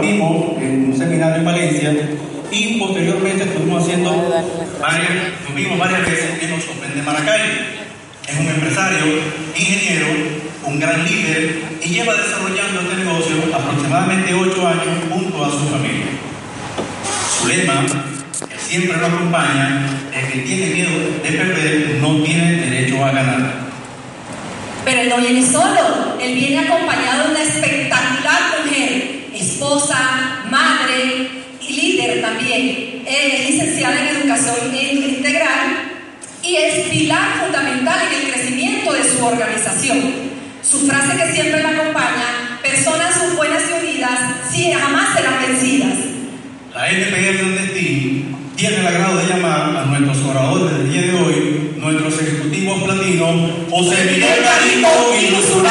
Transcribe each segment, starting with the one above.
Vimos en un seminario en Valencia y posteriormente estuvimos haciendo varias, varias veces en los Open de Maracay. Es un empresario, ingeniero, un gran líder y lleva desarrollando este negocio aproximadamente 8 años junto a su familia. Su lema, que siempre lo acompaña, es que tiene miedo de perder, no tiene derecho a ganar. Pero él no viene solo, él viene acompañado de una espectacular esposa, madre y líder también. Es licenciada en educación integral y es pilar fundamental en el crecimiento de su organización. Su frase que siempre la acompaña, personas son buenas y unidas, sí, jamás serán vencidas. La NPR Clandestín tiene el agrado de llamar a nuestros oradores del día de hoy, nuestros ejecutivos platinos, José Miguel Garito y Luz una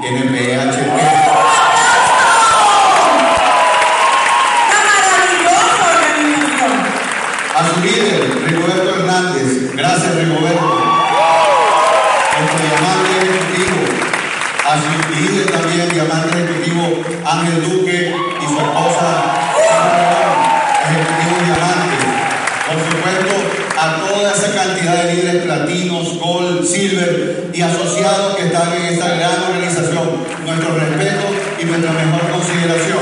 Team, NPHP. A su líder, Rigoberto Hernández. Gracias, Rigoberto. Nuestro diamante ejecutivo. A su líder también, diamante ejecutivo Ángel Duque y su esposa, ejecutivo diamante. Por supuesto, a toda esa cantidad de líderes platinos, gold, silver y asociados que están en esta gran Nuestro respeto y nuestra mejor consideración.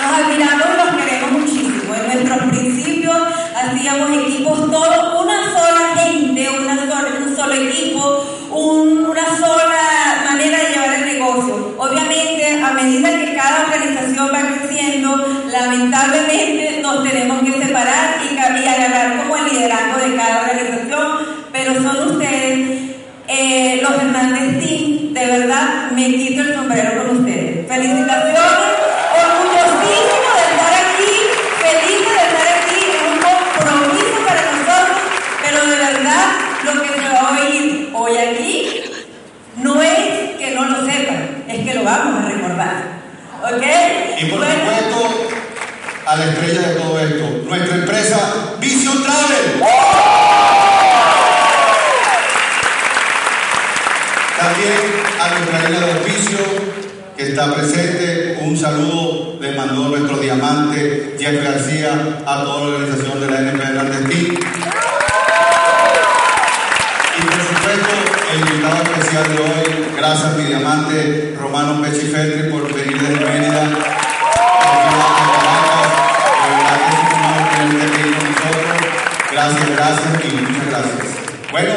Nos admiramos los queremos muchísimo. En nuestros principios hacíamos equipos todos, una sola gente, una sola, un solo equipo, un- una sola manera de llevar el negocio. Obviamente, a medida que cada organización va creciendo, lamentablemente nos tenemos que separar y, y agarrar como el liderazgo de cada organización, pero son ustedes, eh, los Hernández Team, de verdad me quito el sombrero con ustedes. Felicitaciones, orgullosísimo de estar aquí, feliz de estar aquí, es un compromiso para nosotros, pero de verdad lo que se va a oír hoy aquí no es que no lo sepan, es que lo vamos a recordar. ¿Ok? Y por Bueno, supuesto, a la estrella de todo esto, nuestra empresa Vision Travel. También a nuestra línea de oficio que está presente, un saludo le mandó nuestro diamante Jeff García a toda la organización de la NP Hernández Team. Y por supuesto, el invitado especial de hoy, gracias mi diamante Romano Pechifeltri por venir Mérida. a. De nosotros. Gracias, gracias y muchas gracias. Bueno,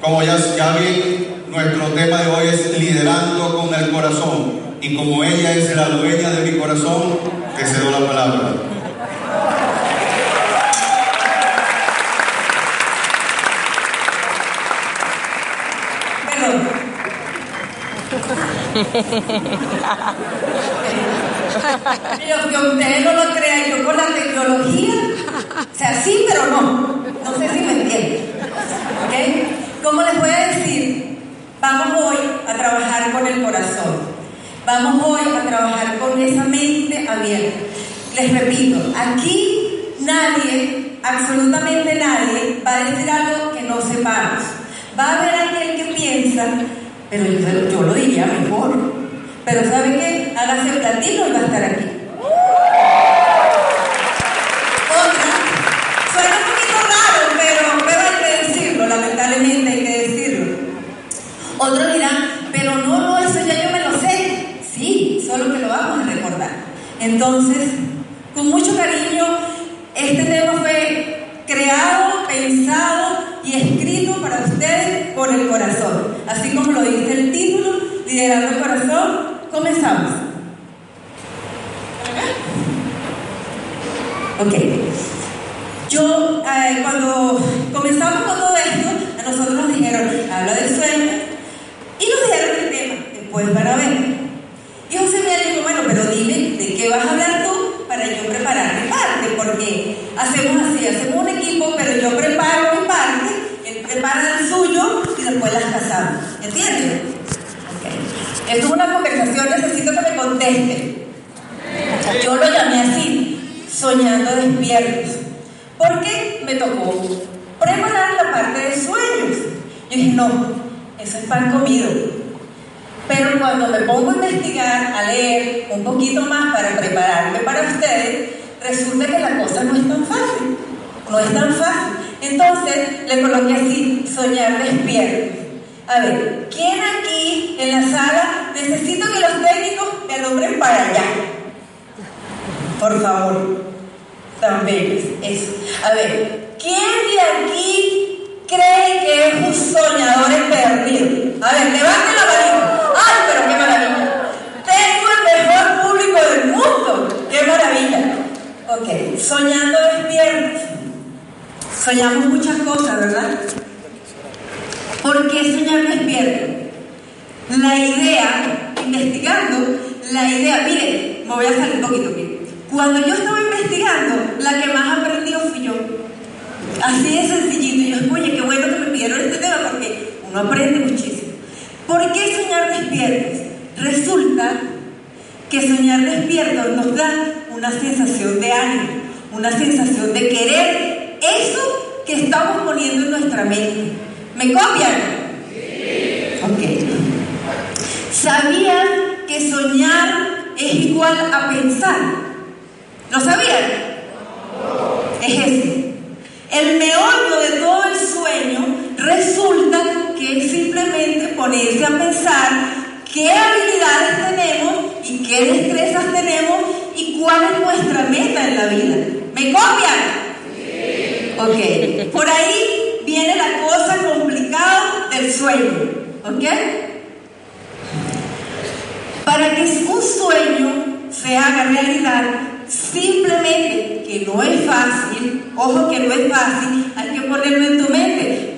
como ya, ya vi, nuestro tema de hoy es liderando con el corazón. Y como ella es la dueña de mi corazón, te cedo la palabra. Perdón. Pero que ustedes no lo crean, yo con la tecnología, o sea, sí, pero no. No sé si me entienden. ¿Ok? ¿Cómo les voy a decir? Vamos hoy a trabajar con el corazón. Vamos hoy a trabajar con esa mente abierta. Les repito, aquí nadie, absolutamente nadie, va a decir algo que no sepamos. Va a haber aquel que piensa, pero yo, lo diría mejor. Pero ¿sabe qué? Hágase platino y va a estar aquí. Otra, suena un poquito raro, pero, pero hay que decirlo, lamentablemente hay que decirlo. Otros dirán, pero no, no, eso ya yo me lo sé. Sí, solo que lo vamos a recordar. Entonces, con mucho cariño, este tema fue creado, pensado y escrito para ustedes con el corazón. Así como lo dice el título, Liderando el Corazón, comenzamos. Ok. Yo, eh, cuando comenzamos con todo esto, a nosotros nos dijeron, habla del sueño, y nos dieron el tema, después van a ver. Y José me dijo, bueno, pero dime de qué vas a hablar tú para yo preparar mi parte, porque hacemos así, hacemos un equipo, pero yo preparo mi parte, él prepara el suyo y después las casamos. ¿Entienden? Ok. Esto es una conversación, necesito que me contesten. Yo lo llamé así, soñando despiertos, porque me tocó preparar la parte de sueños. Yo dije, no, eso es pan comido. Pero cuando me pongo a investigar, a leer un poquito más para prepararme para ustedes, resulta que la cosa no es tan fácil. No es tan fácil. Entonces le coloqué así, soñar despiertos. A ver, ¿quién aquí en la sala necesito que los técnicos me nombren para allá? Por favor, tan bellos. Eso. A ver, ¿quién de aquí cree que es un soñador empedernido? A ver, levanten la mano. ¡Ay, pero qué maravilla! Tengo el mejor público del Ok, soñando despiertos. Soñamos muchas cosas, ¿verdad? ¿Por qué soñar despierto? La idea, investigando, la idea, mire, me voy a salir un poquito, mire. Cuando yo estaba investigando, la que más aprendió fui yo. Así de sencillito. Y yo, oye, qué bueno que me pidieron este tema porque uno aprende muchísimo. ¿Por qué soñar despiertos? Resulta que soñar despiertos nos da una sensación de ánimo, una sensación de querer eso que estamos poniendo en nuestra mente. ¿Me copian? Ok. ¿Sabían que soñar es igual a pensar? ¿Lo sabían? Es eso. El meollo de todo el sueño resulta que es simplemente ponerse a pensar qué habilidades tenemos y qué destrezas tenemos y cuál es nuestra meta en la vida. ¿Me copian? Ok. Por ahí viene la cosa complicada del sueño. ¿Ok? Para que un sueño se haga realidad, simplemente que no es fácil, ojo que no es fácil, hay que ponerlo en tu mente,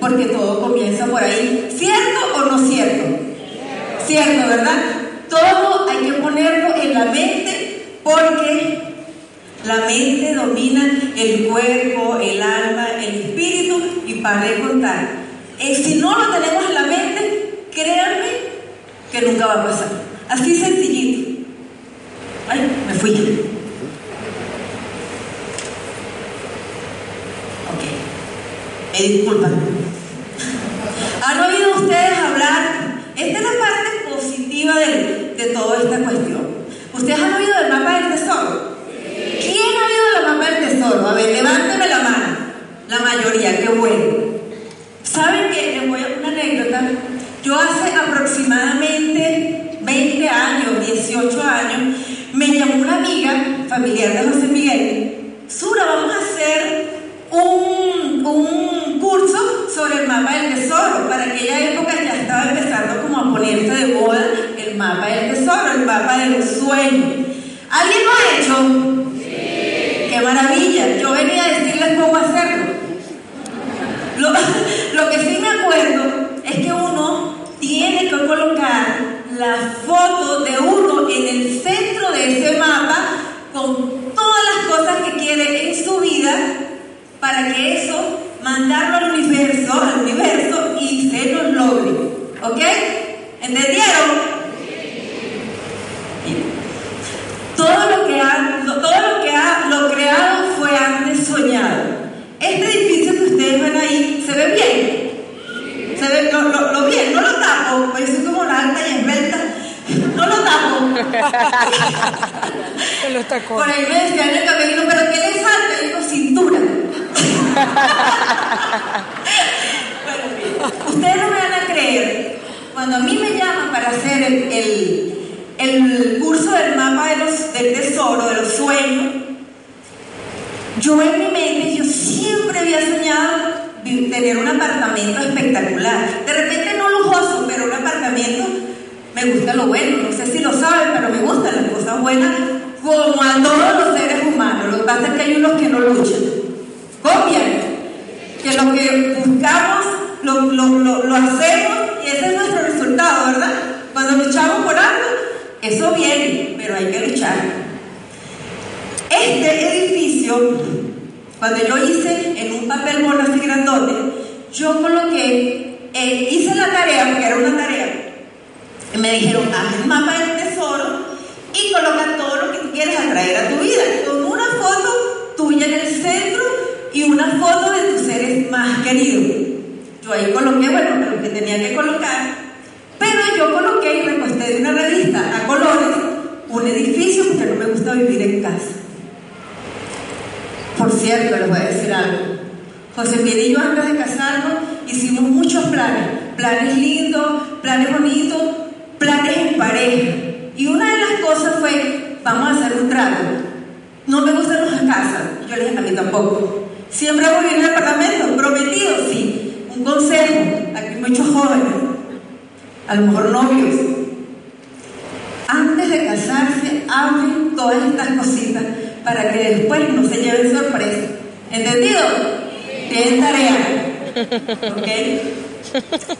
porque todo comienza por ahí. ¿Cierto o no cierto? Cierto, ¿verdad? Todo hay que ponerlo en la mente porque la mente domina el cuerpo, el alma, el espíritu y para contar. Eh, si no lo tenemos en la mente, créanme que nunca va a pasar. Así sencillito. Ay, me fui. Ok. Me disculpan. ¿Han oído ustedes hablar? Esta es la parte positiva de, de toda esta cuestión. ¿Ustedes han oído del mapa del tesoro? ¿Quién ha oído del mapa del tesoro? A ver, levánteme la mano. La mayoría, qué bueno. ¿Saben qué? Les voy a una anécdota. Yo hace aproximadamente 20 años, 18 años, me llamó una amiga familiar de José Miguel. Sura, vamos a hacer un, un sobre el mapa del tesoro. Para aquella época ya estaba empezando como a ponerse de moda el mapa del tesoro, el mapa de los sueños. ¿Alguien lo ha hecho? Sí. ¡Qué maravilla! Yo venía a decirles cómo hacerlo. Lo, lo que sí me acuerdo es que uno tiene que colocar la foto de uno en el centro de ese mapa con todas las cosas que quiere en su vida para que eso mandarlo al universo, al universo y se nos logre. ¿Ok? ¿Entendieron? Todo lo que ha, todo lo que ha, lo creado fue antes soñado. Este edificio que ustedes ven ahí, ¿se ve bien? ¿Se ve lo, lo, lo bien? No lo tapo, pues soy como una alta y esbelta. No lo tapo. Por ahí me decían en el camino, ¿pero qué le falta? Digo, cintura. Bueno, ustedes no me van a creer. Cuando a mí me llaman para hacer el, el, curso del mapa del tesoro, de los sueños, yo en mi mente, yo siempre había soñado tener un apartamento espectacular. De repente no lujoso, pero un apartamento, me gusta lo bueno. No sé si lo saben, pero me gustan las cosas buenas como a todos los seres humanos. Lo que pasa es que hay unos que no luchan. Copian. Que lo que buscamos lo, lo, lo, lo hacemos y ese es nuestro resultado, ¿verdad? Cuando luchamos por algo, eso viene, pero hay que luchar. Este edificio, cuando yo hice en un papel mono así grandote, yo coloqué, eh, hice la tarea, porque era una tarea, y me dijeron, haz el mapa del tesoro y coloca todo lo que quieres atraer a tu vida, con una foto tuya en el centro y una foto de tus seres más queridos. Yo ahí coloqué, bueno, lo que tenía que colocar, pero yo coloqué y recosté de una revista a colores un edificio porque no me gusta vivir en casa. Por cierto, les voy a decir algo. José Miguel y yo antes de casarnos hicimos muchos planes, planes lindos, planes bonitos, planes en pareja. Y una de las cosas fue, vamos a hacer un trato. No me gustan las casas. Yo le dije, a mí tampoco. Siempre vivir en el apartamento, prometido, sí. Un consejo, aquí muchos jóvenes, a lo mejor novios. Antes de casarse, hablen todas estas cositas para que después no se lleven sorpresa. ¿Entendido? Tienen tarea.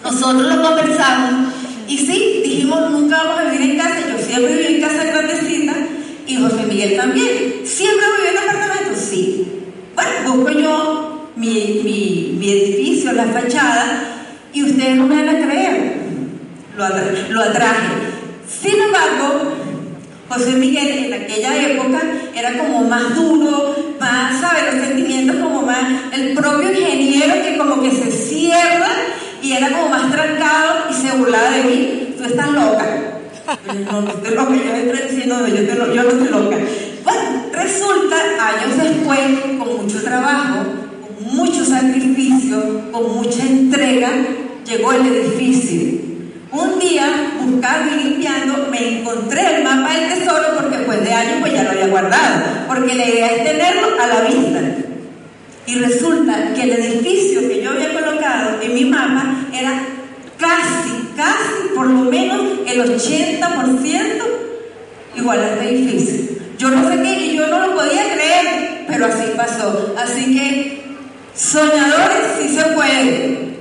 Nosotros lo conversamos y sí, dijimos nunca vamos a vivir en casa. Yo siempre viví en casa grandecita y José Miguel también. ¿Siempre vivió en apartamento? Sí. Busco yo mi, mi, edificio, la fachada, y ustedes no me van a creer. Lo, atraje. Sin embargo, José Miguel en aquella época era como más duro, más, ¿sabes? Los sentimientos como más, el propio ingeniero que como que se cierra y era como más trancado y se burlaba de mí. Tú estás loca. No, no estoy loca, yo estoy diciendo, yo, yo no estoy loca. Bueno, resulta, años después, con mucho trabajo, con mucho sacrificio, con mucha entrega, llegó el edificio un día, buscando y limpiando, me encontré el mapa del tesoro porque después de años pues ya lo había guardado, porque la idea es tenerlo a la vista. Y resulta que el edificio que yo había colocado en mi mapa era casi, casi, por lo menos el 80% igual a este edificio. Yo no sé qué y yo no lo podía creer, pero así pasó. Así que, soñadores sí se puede.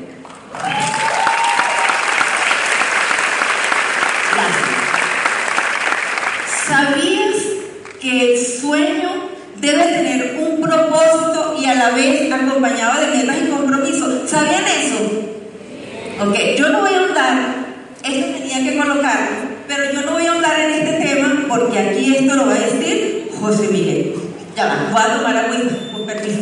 ¿Sabías que el sueño debe tener un propósito y a la vez acompañado de metas y compromisos? ¿Sabían eso? Ok, yo no voy a ahondar, esto tenía que colocarlo, pero yo no voy a ahondar en este tema porque aquí esto lo va a decir José Miguel. Ya va, voy a tomar agua, con permiso.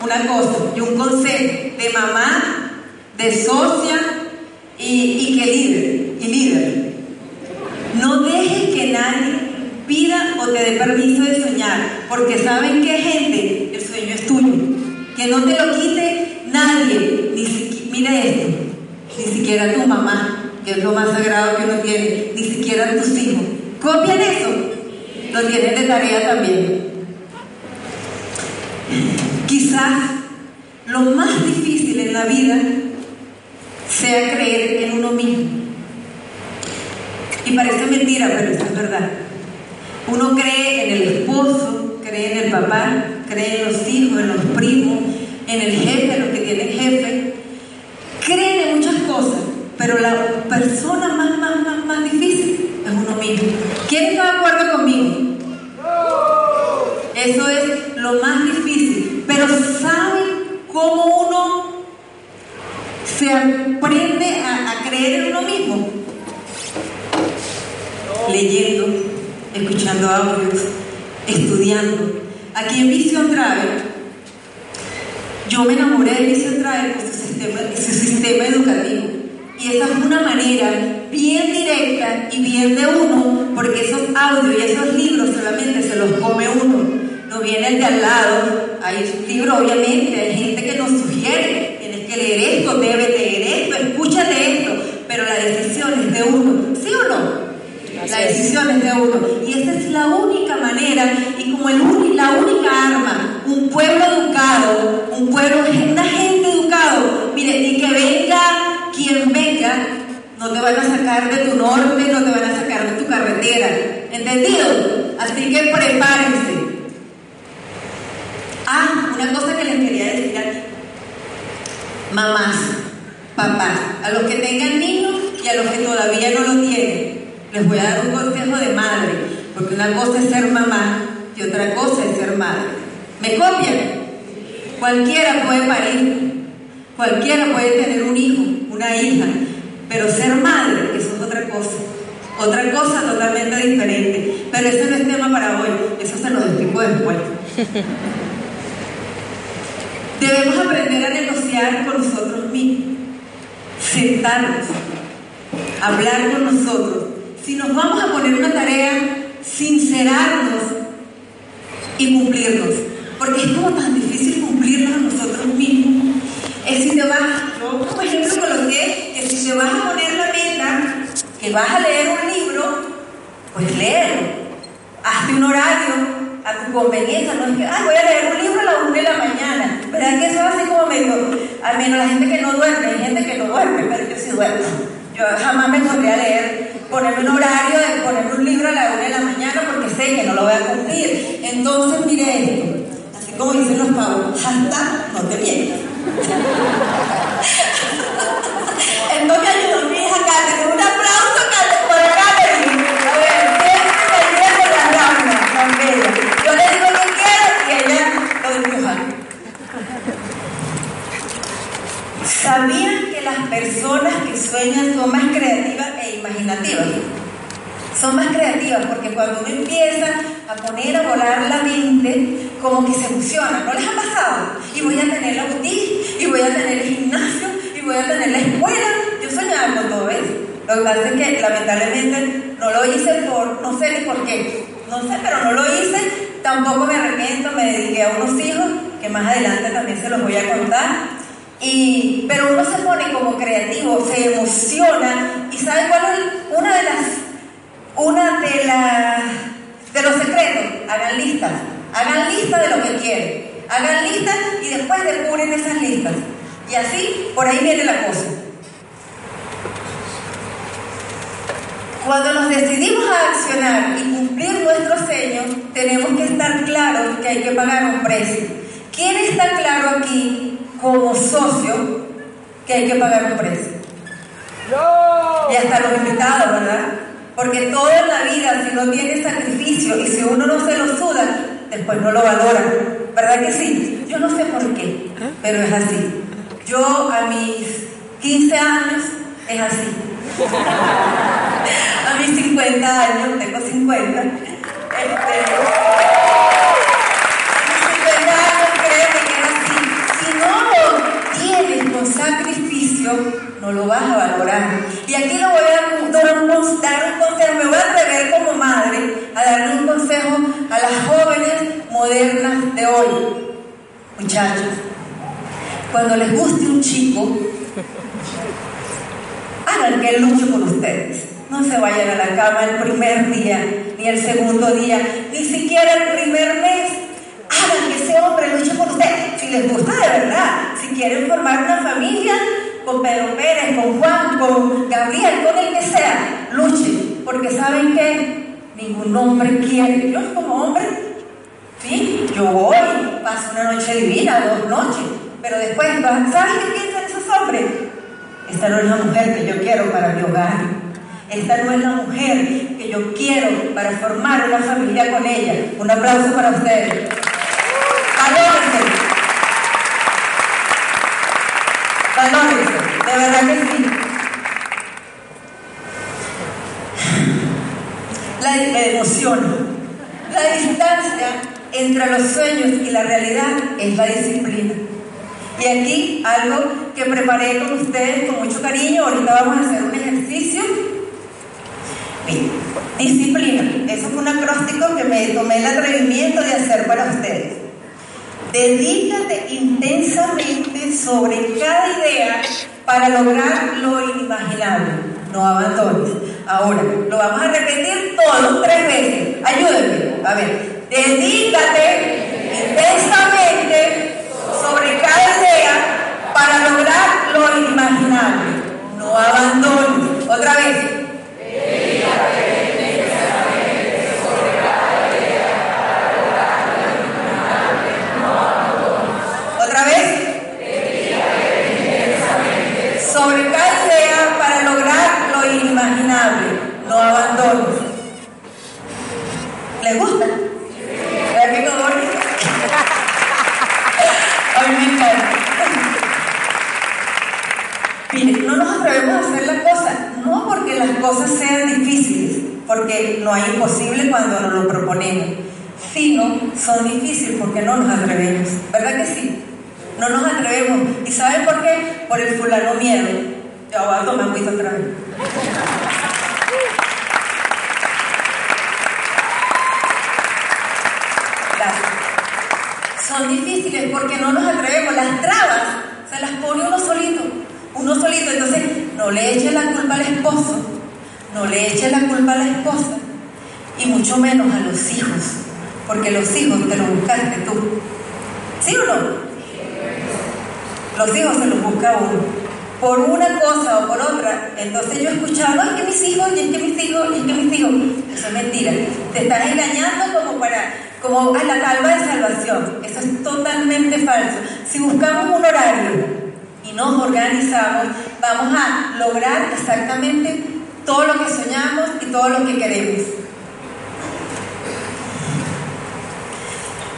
Una cosa y un consejo de mamá, de socia van a sacar de tu norte, no te van a sacar de tu carretera. ¿Entendido? Así que prepárense. Ah, una cosa que les quería decir aquí. Mamás, papás, a los que tengan niños y a los que todavía no lo tienen, les voy a dar un consejo de madre, porque una cosa es ser mamá y otra cosa es ser madre. ¿Me copian? Cualquiera puede parir, cualquiera puede tener un hijo, una hija, pero ser madre, eso es otra cosa. Otra cosa totalmente diferente. Pero ese no es tema para hoy, eso se lo explico después. Debemos aprender a negociar con nosotros mismos, sentarnos, hablar con nosotros. Si nos vamos a poner una tarea, sincerarnos y cumplirnos. Porque es como tan difícil cumplirnos a nosotros mismos. Es si te vas, yo como ejemplo coloqué si te vas a poner la meta, que vas a leer un libro, pues léelo. Hazte un horario a tu conveniencia. No es ay, voy a leer un libro a las 1 de la mañana. ¿Verdad que eso es así como medio, al menos la gente que no duerme, hay gente que no duerme, pero yo sí duermo. Yo jamás me pondría a leer, ponerme un horario de ponerme un libro a las 1 de la mañana porque sé que no lo voy a cumplir. Entonces, mire esto, así como dicen los pavos, hasta no te mientas. Entonces me ayudó mi hija Kate, un aplauso Kate, por Katherine. A ver, siempre me la bella. Yo le digo que quiero y ella lo dibuja. ¿Sabían que las personas que sueñan son más creativas e imaginativas? Son más creativas porque cuando uno empieza a poner a volar la mente, como que se emociona. ¿No les ha pasado? Y voy a tener la boutique, y voy a tener el gimnasio, y voy a tener la escuela. Con todo eso. Lo que pasa es que lamentablemente no lo hice por, no sé ni por qué. No sé, pero no lo hice. Tampoco me arrepiento, me dediqué a unos hijos, que más adelante también se los voy a contar. Y, pero uno se pone como creativo, se emociona y ¿sabe cuál es una de las, una de las, de los secretos? Hagan listas, hagan listas de lo que quieren, hagan listas y después descubren esas listas. Y así, por ahí viene la cosa. Cuando nos decidimos a accionar y cumplir nuestros sueños, tenemos que estar claros que hay que pagar un precio. ¿Quién está claro aquí como socio que hay que pagar un precio? Y hasta los invitados, ¿verdad? Porque toda la vida, si no tiene sacrificio y si uno no se lo suda, después no lo valora. ¿Verdad que sí? Yo no sé por qué, pero es así. Yo a mis 15 años es así. A mis 50 años, tengo 50. Este, sacrificio, no lo vas a valorar. Y aquí lo voy a dar un consejo, me voy a atrever como madre a darle un consejo a las jóvenes modernas de hoy. Muchachos, cuando les guste un chico, hagan que luche por ustedes. No se vayan a la cama el primer día, ni el segundo día, ni siquiera el primer mes. Hagan que ese hombre luche por ustedes. Si les gusta de verdad, si quieren formar una familia con Pedro Pérez, con Juan, con Gabriel, con el que sea, luchen. Porque saben que ningún hombre quiere. Yo como hombre, sí, yo voy, paso una noche divina, dos noches. Pero después, ¿saben qué piensan esos hombres? Esta no es la mujer que yo quiero para mi hogar. Esta no es la mujer que yo quiero para formar una familia con ella. Un aplauso para ustedes. Valórense. Valórense. De verdad que sí. La, me emociona. La distancia entre los sueños y la realidad es la disciplina. Y aquí algo que preparé con ustedes con mucho cariño. Ahorita vamos a hacer un ejercicio. Bien, disciplina. Eso fue un acróstico que me tomé el atrevimiento de hacer para ustedes. Dedícate intensamente sobre cada idea para lograr lo inimaginable. No abandones. Ahora, lo vamos a repetir todos tres veces. Ayúdenme. A ver, dedícate intensamente sobre cada idea para lograr lo inimaginable. No abandones. Otra vez. Otra vez. Sobre cada idea para lograr lo inimaginable. No abandones. ¿Les gusta? Cosas sean difíciles, porque no hay imposible cuando nos lo proponemos, sino son difíciles porque no nos atrevemos. ¿Verdad que sí? No nos atrevemos. ¿Y saben por qué? Por el fulano miedo. Yo voy a tomar otra vez. Son difíciles porque no nos atrevemos. Las trabas se las pone uno solito. Uno solito. Entonces, no le eche la culpa al esposo. No le eches la culpa a la esposa y mucho menos a los hijos, porque los hijos te los buscaste tú. ¿Sí o no? Los hijos se los busca uno. Por una cosa o por otra. Entonces yo he escuchado, no, es que mis hijos, y es que mis hijos, y es que mis hijos. Eso es mentira. Te estás engañando como para, como a la calva de salvación. Eso es totalmente falso. Si buscamos un horario y nos organizamos, vamos a lograr exactamente todo lo que soñamos y todo lo que queremos.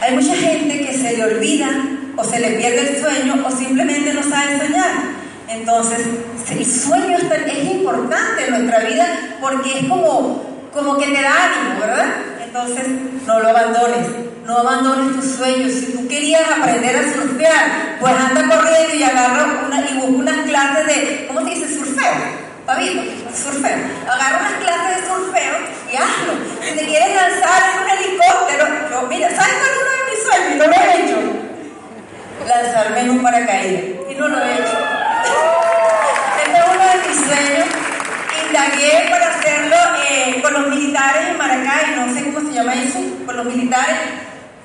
Hay mucha gente que se le olvida o se le pierde el sueño o simplemente no sabe soñar. Entonces, el sueño es importante en nuestra vida porque es como, como que te da ánimo, ¿verdad? Entonces, no lo abandones, no abandones tus sueños. Si tú querías aprender a surfear, pues anda corriendo y agarra una, y busca unas clases de, ¿cómo se dice? Surfeo. Pabito, surfeo. Agarra unas clases de surfeo y hazlo. Si te quieres lanzar en un helicóptero, yo, mira, ¿sabes cuál es uno de mis sueños? Y no lo he hecho. Lanzarme en un paracaídas. Y no lo he hecho. Este es uno de mis sueños. Indagué para hacerlo eh, con los militares en Maracay, no sé cómo se llama eso, con los militares,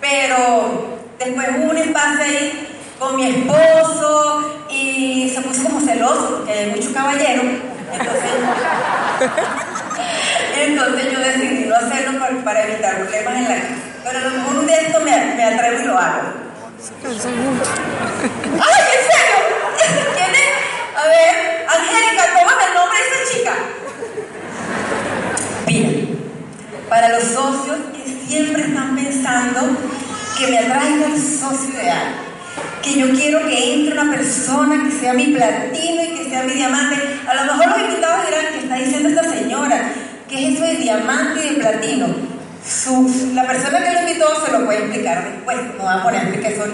pero después hubo un espacio ahí con mi esposo y se puso como celoso porque hay mucho caballero. Entonces, entonces yo decidí no hacerlo para, evitar problemas en la casa. Pero a lo mejor un día esto me, me atrevo y lo hago. ¡Ay, en serio! ¿Quién es? A ver, Angélica, ¿cómo es el nombre de esa chica? Mira, para los socios que siempre están pensando que me atraiga el socio ideal, que yo quiero que entre una persona que sea mi platino y que sea mi diamante. A lo mejor los invitados dirán que está diciendo esta señora, que es eso de diamante y de platino. La persona que lo invitó se lo puede explicar después, no va a poner soy.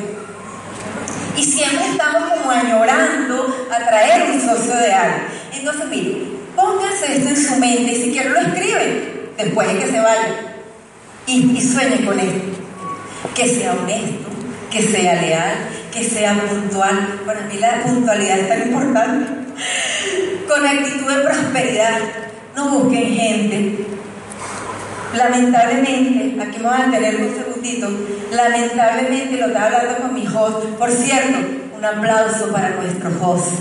Y siempre estamos como añorando atraer un socio de algo. Entonces, mire, póngase esto en su mente y si quiere lo escribe después de que se vaya. Y, y sueñe con esto. Que sea honesto, que sea leal, que sea puntual. Para mí la puntualidad es tan importante. Con actitud de prosperidad. No busquen gente. Lamentablemente, aquí me van a tener un segundito, lamentablemente lo estaba hablando con mi host. Por cierto, un aplauso para nuestro host.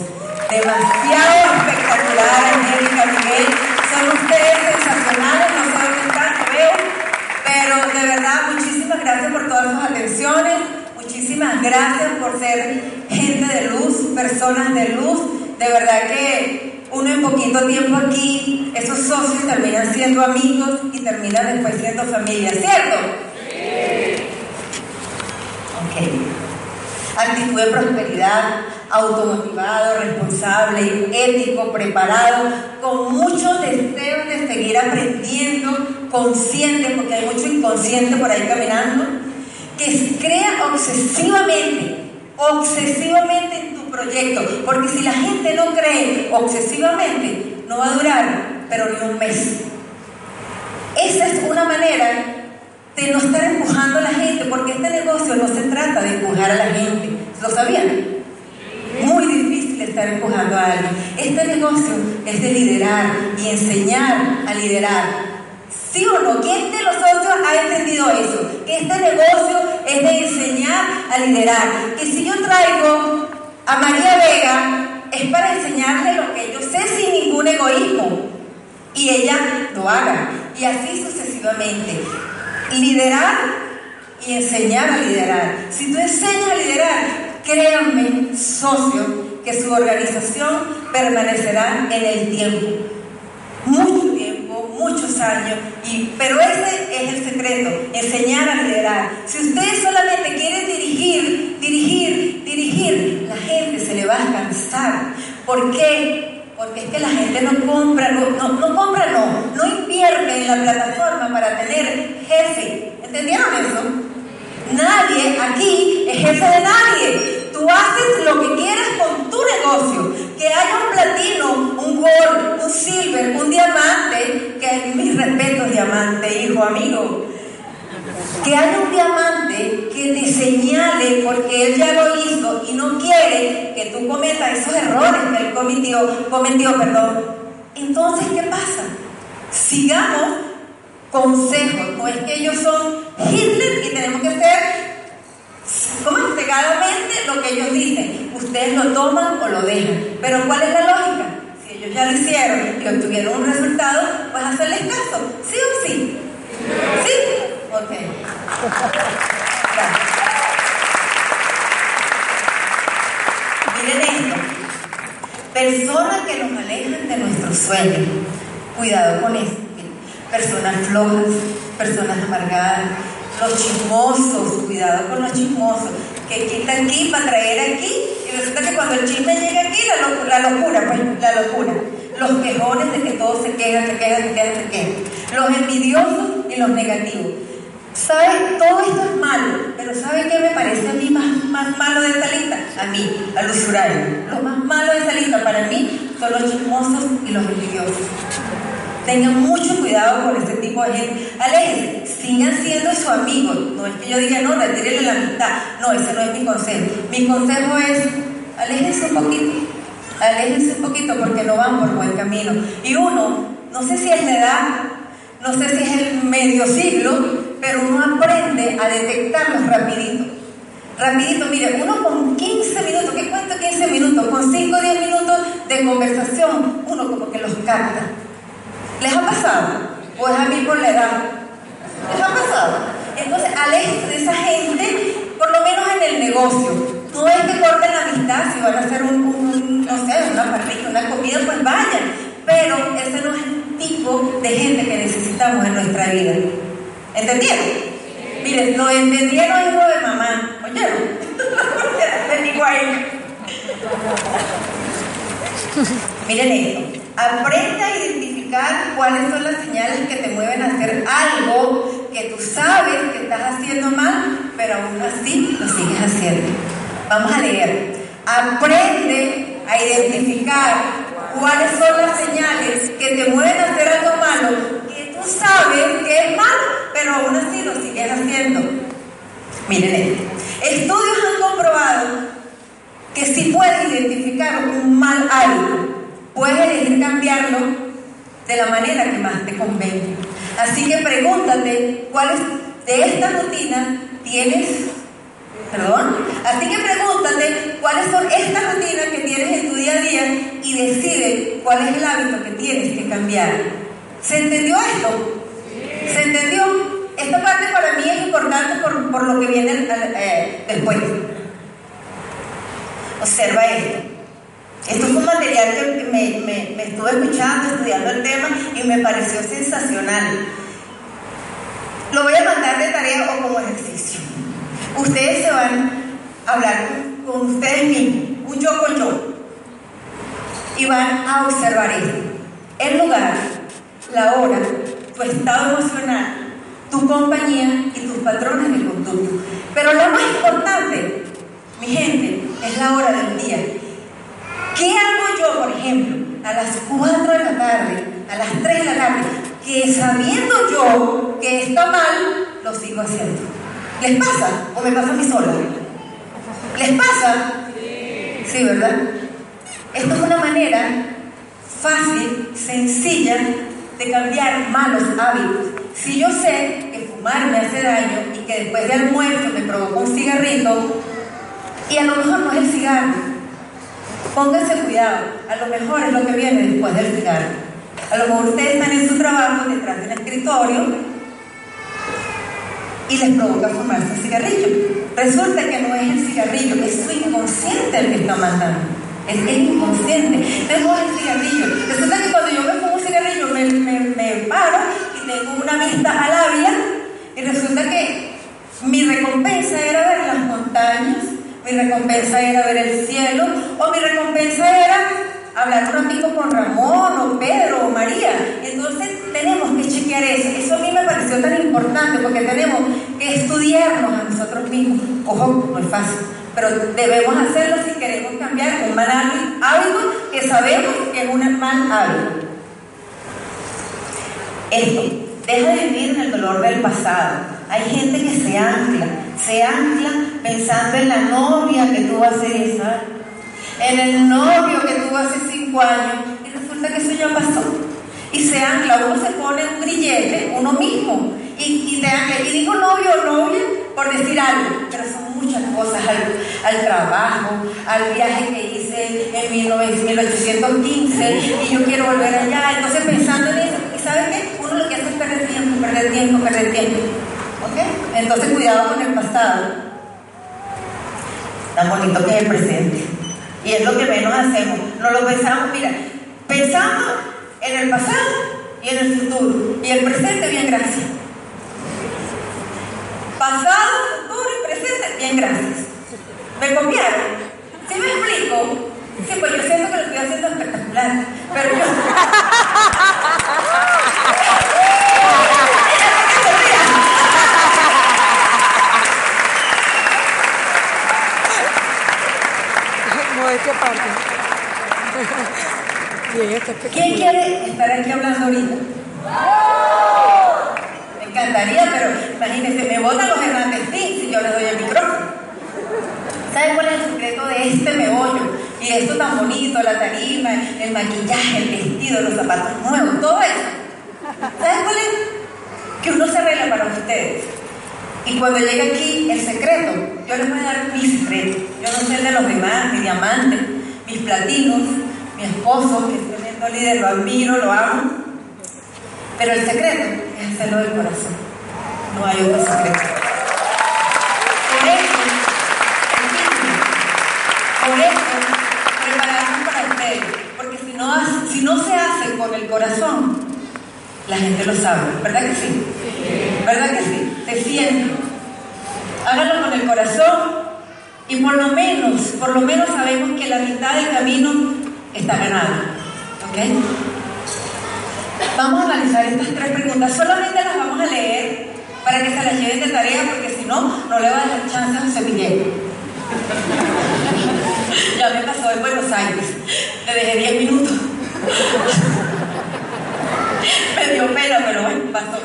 Demasiado espectacular, Angélica Miguel. Son ustedes sensacionales, no están, no veo. Pero de verdad, muchísimas gracias por todas sus atenciones. Muchísimas gracias por ser gente de luz, personas de luz. De verdad que uno en poquito tiempo aquí, esos socios terminan siendo amigos y terminan después siendo familia, ¿cierto? Sí. Ok. Actitud de prosperidad, automotivado, responsable, ético, preparado, con muchos deseos de seguir aprendiendo, consciente, porque hay mucho inconsciente por ahí caminando, que crea obsesivamente, obsesivamente en tu proyecto, porque si la gente no cree obsesivamente, no va a durar, pero ni un mes. Esa es una manera de no estar empujando a la gente, porque este negocio no se trata de empujar a la gente, ¿lo sabían? Muy difícil estar empujando a alguien. Este negocio es de liderar y enseñar a liderar. ¿Sí o no? ¿Quién de los socios ha entendido eso? Que este negocio es de enseñar a liderar. Que si yo traigo a María Vega es para enseñarle lo que yo sé sin ningún egoísmo y ella lo haga. Y así sucesivamente. Liderar y enseñar a liderar. Si tú enseñas a liderar, créanme, socio, que su organización permanecerá en el tiempo. Mucho muchos años, y, pero ese es el secreto, enseñar a liderar. Si ustedes solamente quieren dirigir, dirigir, dirigir, la gente se le va a cansar. ¿Por qué? Porque es que la gente no compra, no, no, no compra, no, no invierte en la plataforma para tener jefe. ¿Entendieron eso? Nadie aquí es jefe de nadie. Tú haces lo que quieras con tu negocio. Que haya un platino, un gold, un silver, un diamante, que mis respetos, hijo, amigo. Que haya un diamante que te señale porque él ya lo hizo y no quiere que tú cometas esos errores que él cometió, cometió perdón. Entonces, ¿qué pasa? sigamos consejos. No es que ellos son Hitler y tenemos que hacer como cegadamente lo que ellos dicen. Ustedes lo toman o lo dejan. Pero ¿cuál es la lógica? Ellos ya lo hicieron y obtuvieron un resultado, pues hacerles caso. ¿Sí o sí? ¿Sí? Ok. Miren esto. Personas que nos alejan de nuestros sueños. Cuidado con eso. Personas flojas, personas amargadas, los chismosos, cuidado con los chismosos, que quitan aquí para traer aquí, y resulta que cuando el chisme llega aquí, la, locura, pues, la locura. Los quejones de que todos se quejan, se quejan, se quejan, se quejan. Los envidiosos y los negativos. ¿Sabes? Todo esto es malo, pero ¿sabe qué me parece a mí más, más malo de esta lista? A mí, al usuario. Lo más malo de esta lista para mí son los chismosos y los envidiosos. Tengan mucho cuidado con este tipo de gente. Aléjense, sigan siendo su amigo. No es que yo diga, no, retírenle la amistad. No, ese no es mi consejo. Mi consejo es, aléjense un poquito. Aléjense un poquito porque no van por buen camino. Y uno, no sé si es la edad, no sé si es el medio siglo, pero uno aprende a detectarlos rapidito. Rapidito, mire, uno con 15 minutos, ¿qué cuento 15 minutos? Con 5 o 10 minutos de conversación, uno como que los capta. ¿Les ha pasado? ¿O es a mí por la edad? ¿Les ha pasado? Entonces, aléjense de esa gente, por lo menos en el negocio. No es que corten amistad, si van a hacer un, no sé, una parrilla, una comida, pues vayan. Pero ese no es el tipo de gente que necesitamos en nuestra vida. ¿Entendieron? Miren, lo entendieron hijo de mamá. ¿Oyeron? Miren esto. Aprende a identificar cuáles son las señales que te mueven a hacer algo que tú sabes que estás haciendo mal, pero aún así lo sigues haciendo. Vamos a leer. Aprende a identificar cuáles son las señales que te mueven a hacer algo malo, que tú sabes que es malo, pero aún así lo sigues haciendo. Miren esto. Estudios han comprobado que si puedes identificar un mal hábito, puedes elegir cambiarlo de la manera que más te convenga. Así que pregúntate cuáles de estas rutinas tienes, perdón, así que pregúntate cuáles son estas rutinas que tienes en tu día a día y decide cuál es el hábito que tienes que cambiar. ¿Se entendió esto? ¿Se entendió? Esta parte para mí es importante por, por lo que viene eh, después. Observa esto. Esto fue un material que me, me, me, estuve escuchando, estudiando el tema y me pareció sensacional. Lo voy a mandar de tarea o como ejercicio. Ustedes se van a hablar con, ustedes mismos, un yo con yo, y van a observar esto. El lugar, la hora, tu estado emocional, tu compañía y tus patrones de conducta. Pero lo más importante, mi gente, es la hora del día. ¿Qué hago yo, por ejemplo, a las 4 de la tarde, a las 3 de la tarde, que sabiendo yo que está mal, lo sigo haciendo? ¿Les pasa o me pasa a mí sola? ¿Les pasa? Sí, ¿verdad? Esto es una manera fácil, sencilla, de cambiar malos hábitos. Si yo sé que fumar me hace daño y que después de almuerzo me provoca un cigarrito, y a lo mejor no es el cigarro, pónganse cuidado, a lo mejor es lo que viene después del cigarro. A lo mejor ustedes están en su trabajo detrás del escritorio y les provoca fumarse un cigarrillo. Resulta que no es el cigarrillo, es su inconsciente el que está matando. Es el inconsciente, es el cigarrillo. Resulta que cuando yo me fumo un cigarrillo me, me, me paro y tengo una vista al área y resulta que mi recompensa era ver las montañas, mi recompensa era ver el cielo, o mi recompensa era hablar un ratito con Ramón, o Pedro, o María. Entonces tenemos que chequear eso. Eso a mí me pareció tan importante porque tenemos que estudiarnos a nosotros mismos. Ojo, no es fácil, pero debemos hacerlo si queremos cambiar un mal hábito que sabemos que es un mal hábito. Esto, deja de vivir en el dolor del pasado. Hay gente que se ancla, se ancla pensando en la novia que tuvo hace 10 años, en el novio que tuvo hace 5 años, y resulta que eso ya pasó. y se ancla, uno se pone un grillete, uno mismo, y, y, te, y digo novio o novia por decir algo, pero son muchas cosas, al, trabajo, al viaje que hice en 1815 y yo quiero volver allá, entonces pensando en eso, ¿y sabes qué? Uno lo que hace es perder tiempo, perder tiempo. ¿Ok? Entonces cuidado con el pasado. Tan bonito que es el presente. Y es lo que menos hacemos. No lo pensamos, mira, pensamos en el pasado y en el futuro. Y el presente, bien, gracias. Pasado, futuro y presente, bien, gracias. ¿Me copiaron? ¿Sí me explico? Sí, pues yo siento que lo estoy haciendo espectacular. Pero yo. ¿Quién quiere estar aquí hablando ahorita? Me encantaría, pero imagínense, me botan los Hernández si yo les doy el micrófono. ¿Saben cuál es el secreto de este meollo? Y esto tan bonito, la tarima, el maquillaje, el vestido, los zapatos nuevos, todo eso. ¿Saben cuál es? Que uno se arregla para ustedes. Y cuando llegue aquí, el secreto, yo les voy a dar mi secreto. Yo no sé el de los demás, mi diamante, mis platinos, mi esposo, que es tremendo líder, lo admiro, lo amo. Pero el secreto es hacerlo del corazón. No hay otro secreto. Por eso, por eso, prepararnos para ustedes. Porque si no, si no se hace con el corazón, la gente lo sabe. ¿Verdad que sí? ¿Verdad que sí? Siente. Háganlo con el corazón y por lo menos, por lo menos sabemos que la mitad del camino está ganado. ¿Ok? Vamos a analizar estas tres preguntas. Solamente las vamos a leer para que se las lleven de tarea, porque si no, no le va a dar chance a un cepillero. ya me pasó en Buenos Aires. Le dejé 10 minutos. me dio pena, pero bueno, pasó.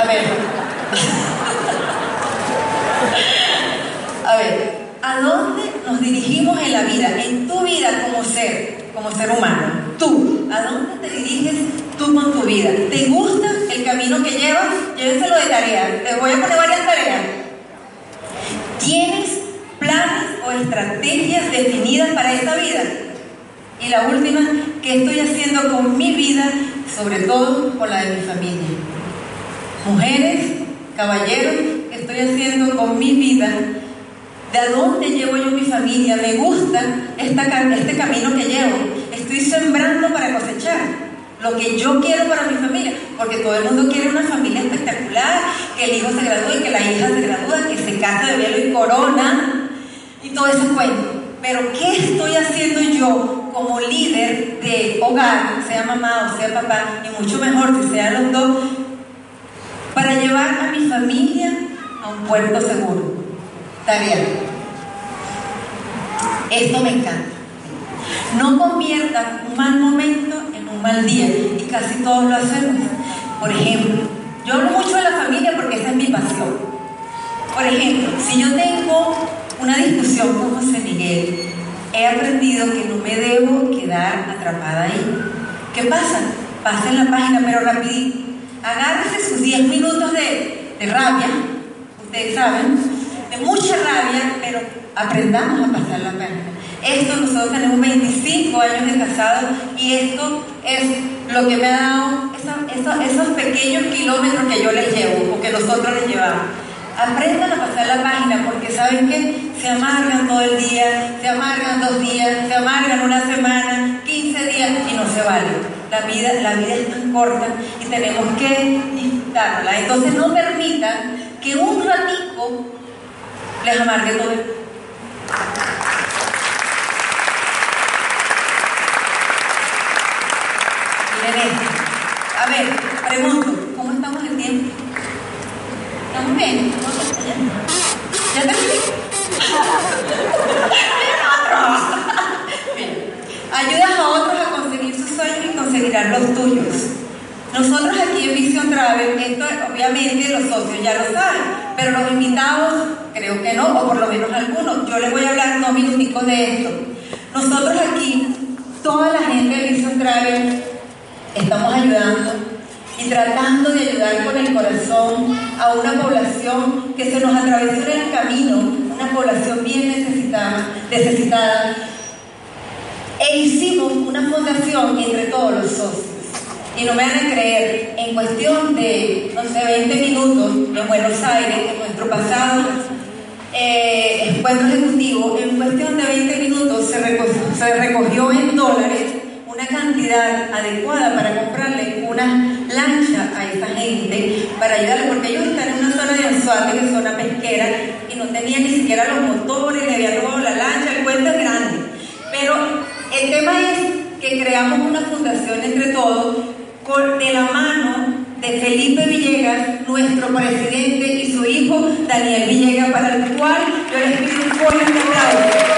A ver. A ver, ¿a dónde nos dirigimos en la vida? En tu vida como ser, como ser humano. Tú, ¿a dónde te diriges tú con tu vida? ¿Te gusta el camino que llevas? Llévenselo de tarea. Te voy a poner varias tareas. ¿Tienes planes o estrategias definidas para esta vida? Y la última, ¿qué estoy haciendo con mi vida, sobre todo con la de mi familia? Mujeres, caballeros, ¿qué estoy haciendo con mi vida? ¿De dónde llevo yo mi familia? ¿Me gusta este camino que llevo? Estoy sembrando para cosechar lo que yo quiero para mi familia, porque todo el mundo quiere una familia espectacular, que el hijo se gradúe, que la hija se gradúe, que se case de velo y corona, y todo ese cuento. Pero ¿qué estoy haciendo yo como líder de hogar, sea mamá o sea papá, y mucho mejor que sean los dos, para llevar a mi familia a un puerto seguro? Tarea. Esto me encanta. No conviertan un mal momento en un mal día, y casi todos lo hacemos. Por ejemplo, yo hablo mucho de la familia porque esa es mi pasión. Por ejemplo, si yo tengo una discusión con José Miguel, he aprendido que no me debo quedar atrapada ahí. ¿Qué pasa? Pasen la página, pero rapidito. Agárrese sus 10 minutos de, rabia, ustedes saben, de mucha rabia, pero aprendamos a pasar la página. Esto nosotros tenemos 25 años de casado y esto es lo que me ha dado esos, esos pequeños kilómetros que yo les llevo o que nosotros les llevamos. Aprendan a pasar la página porque saben que se amargan todo el día, se amargan dos días, se amargan una semana, 15 días y no se vale. La vida, la vida es tan corta y tenemos que disfrutarla. Entonces no permitan que un ratico les amargue todo Miren. A ver, pregunto, ¿cómo estamos en tiempo? ¿Estamos bien? ¿Ya terminé? Ayudas a otros a conseguirán los tuyos. Nosotros aquí en Vision Travel, esto obviamente los socios ya lo saben, pero los invitados creo que no, o por lo menos algunos. Yo les voy a hablar dos minuticos de esto. Nosotros aquí, toda la gente de Vision Travel, estamos ayudando y tratando de ayudar con el corazón a una población que se nos atravesó en el camino, una población bien necesitada, necesitada e hicimos una fundación entre todos los socios. Y no me van a creer, en cuestión de, no sé, 20 minutos en Buenos Aires, en nuestro pasado eh, encuentro ejecutivo, en cuestión de 20 minutos se recogió, se recogió en dólares una cantidad adecuada para comprarle una lancha a esa gente, para ayudarles, porque ellos están en una zona de Anzuate, que es zona pesquera, y no tenían ni siquiera los motores, le habían que creamos una fundación entre todos con, de la mano de Felipe Villegas, nuestro presidente, y su hijo Daniel Villegas, para el cual yo les pido un fuerte aplauso.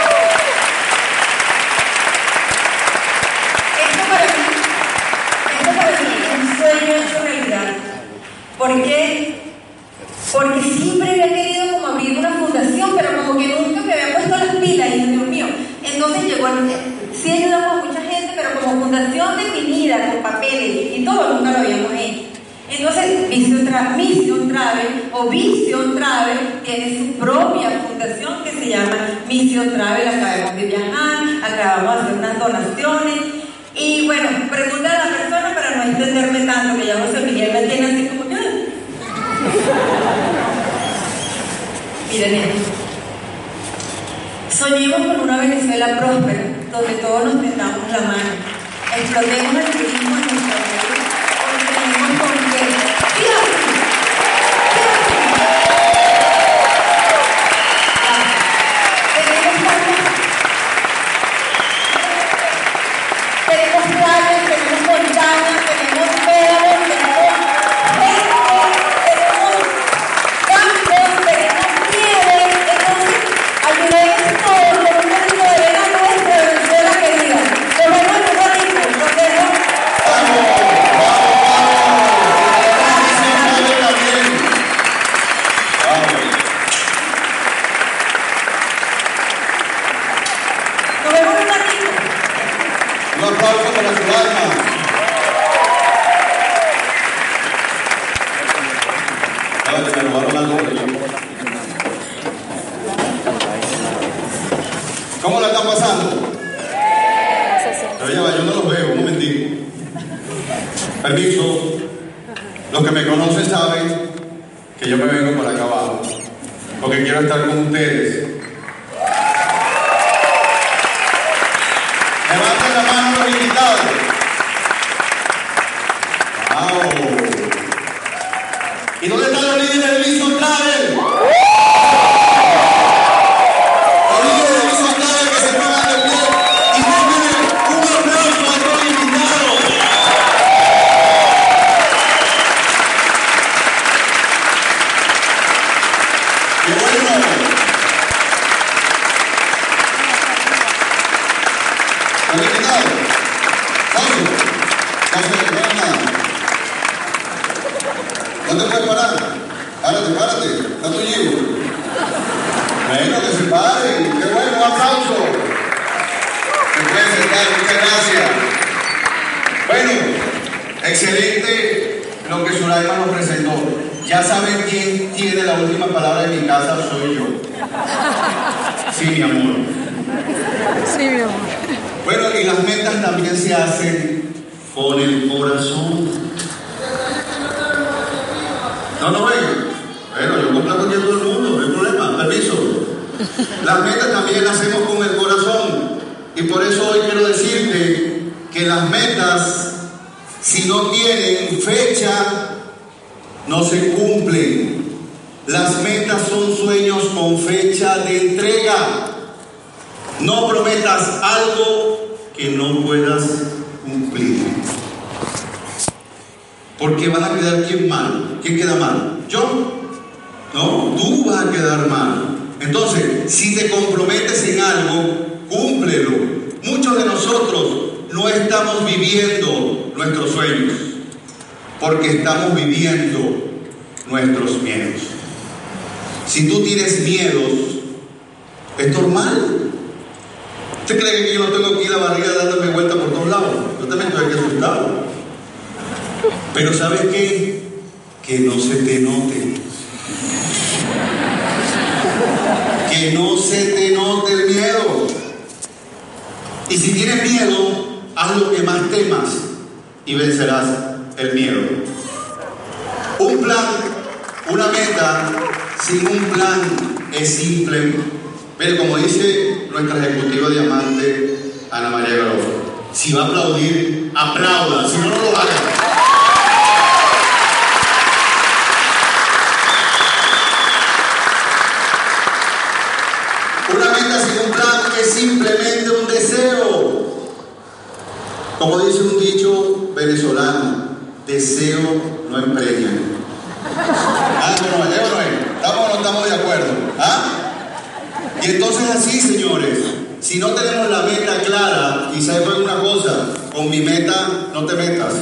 Clara, y sabes una cosa, con mi meta no te metas.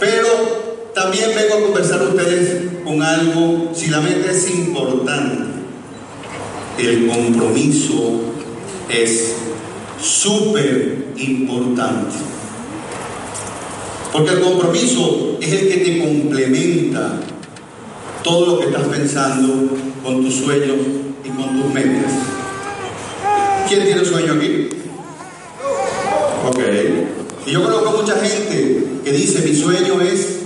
Pero también vengo a conversar a ustedes con algo, si la meta es importante, el compromiso es súper importante. Porque el compromiso es el que te complementa todo lo que estás pensando con tus sueños y con tus metas. ¿Quién tiene sueño aquí? Ok. Y yo conozco mucha gente que dice, mi sueño es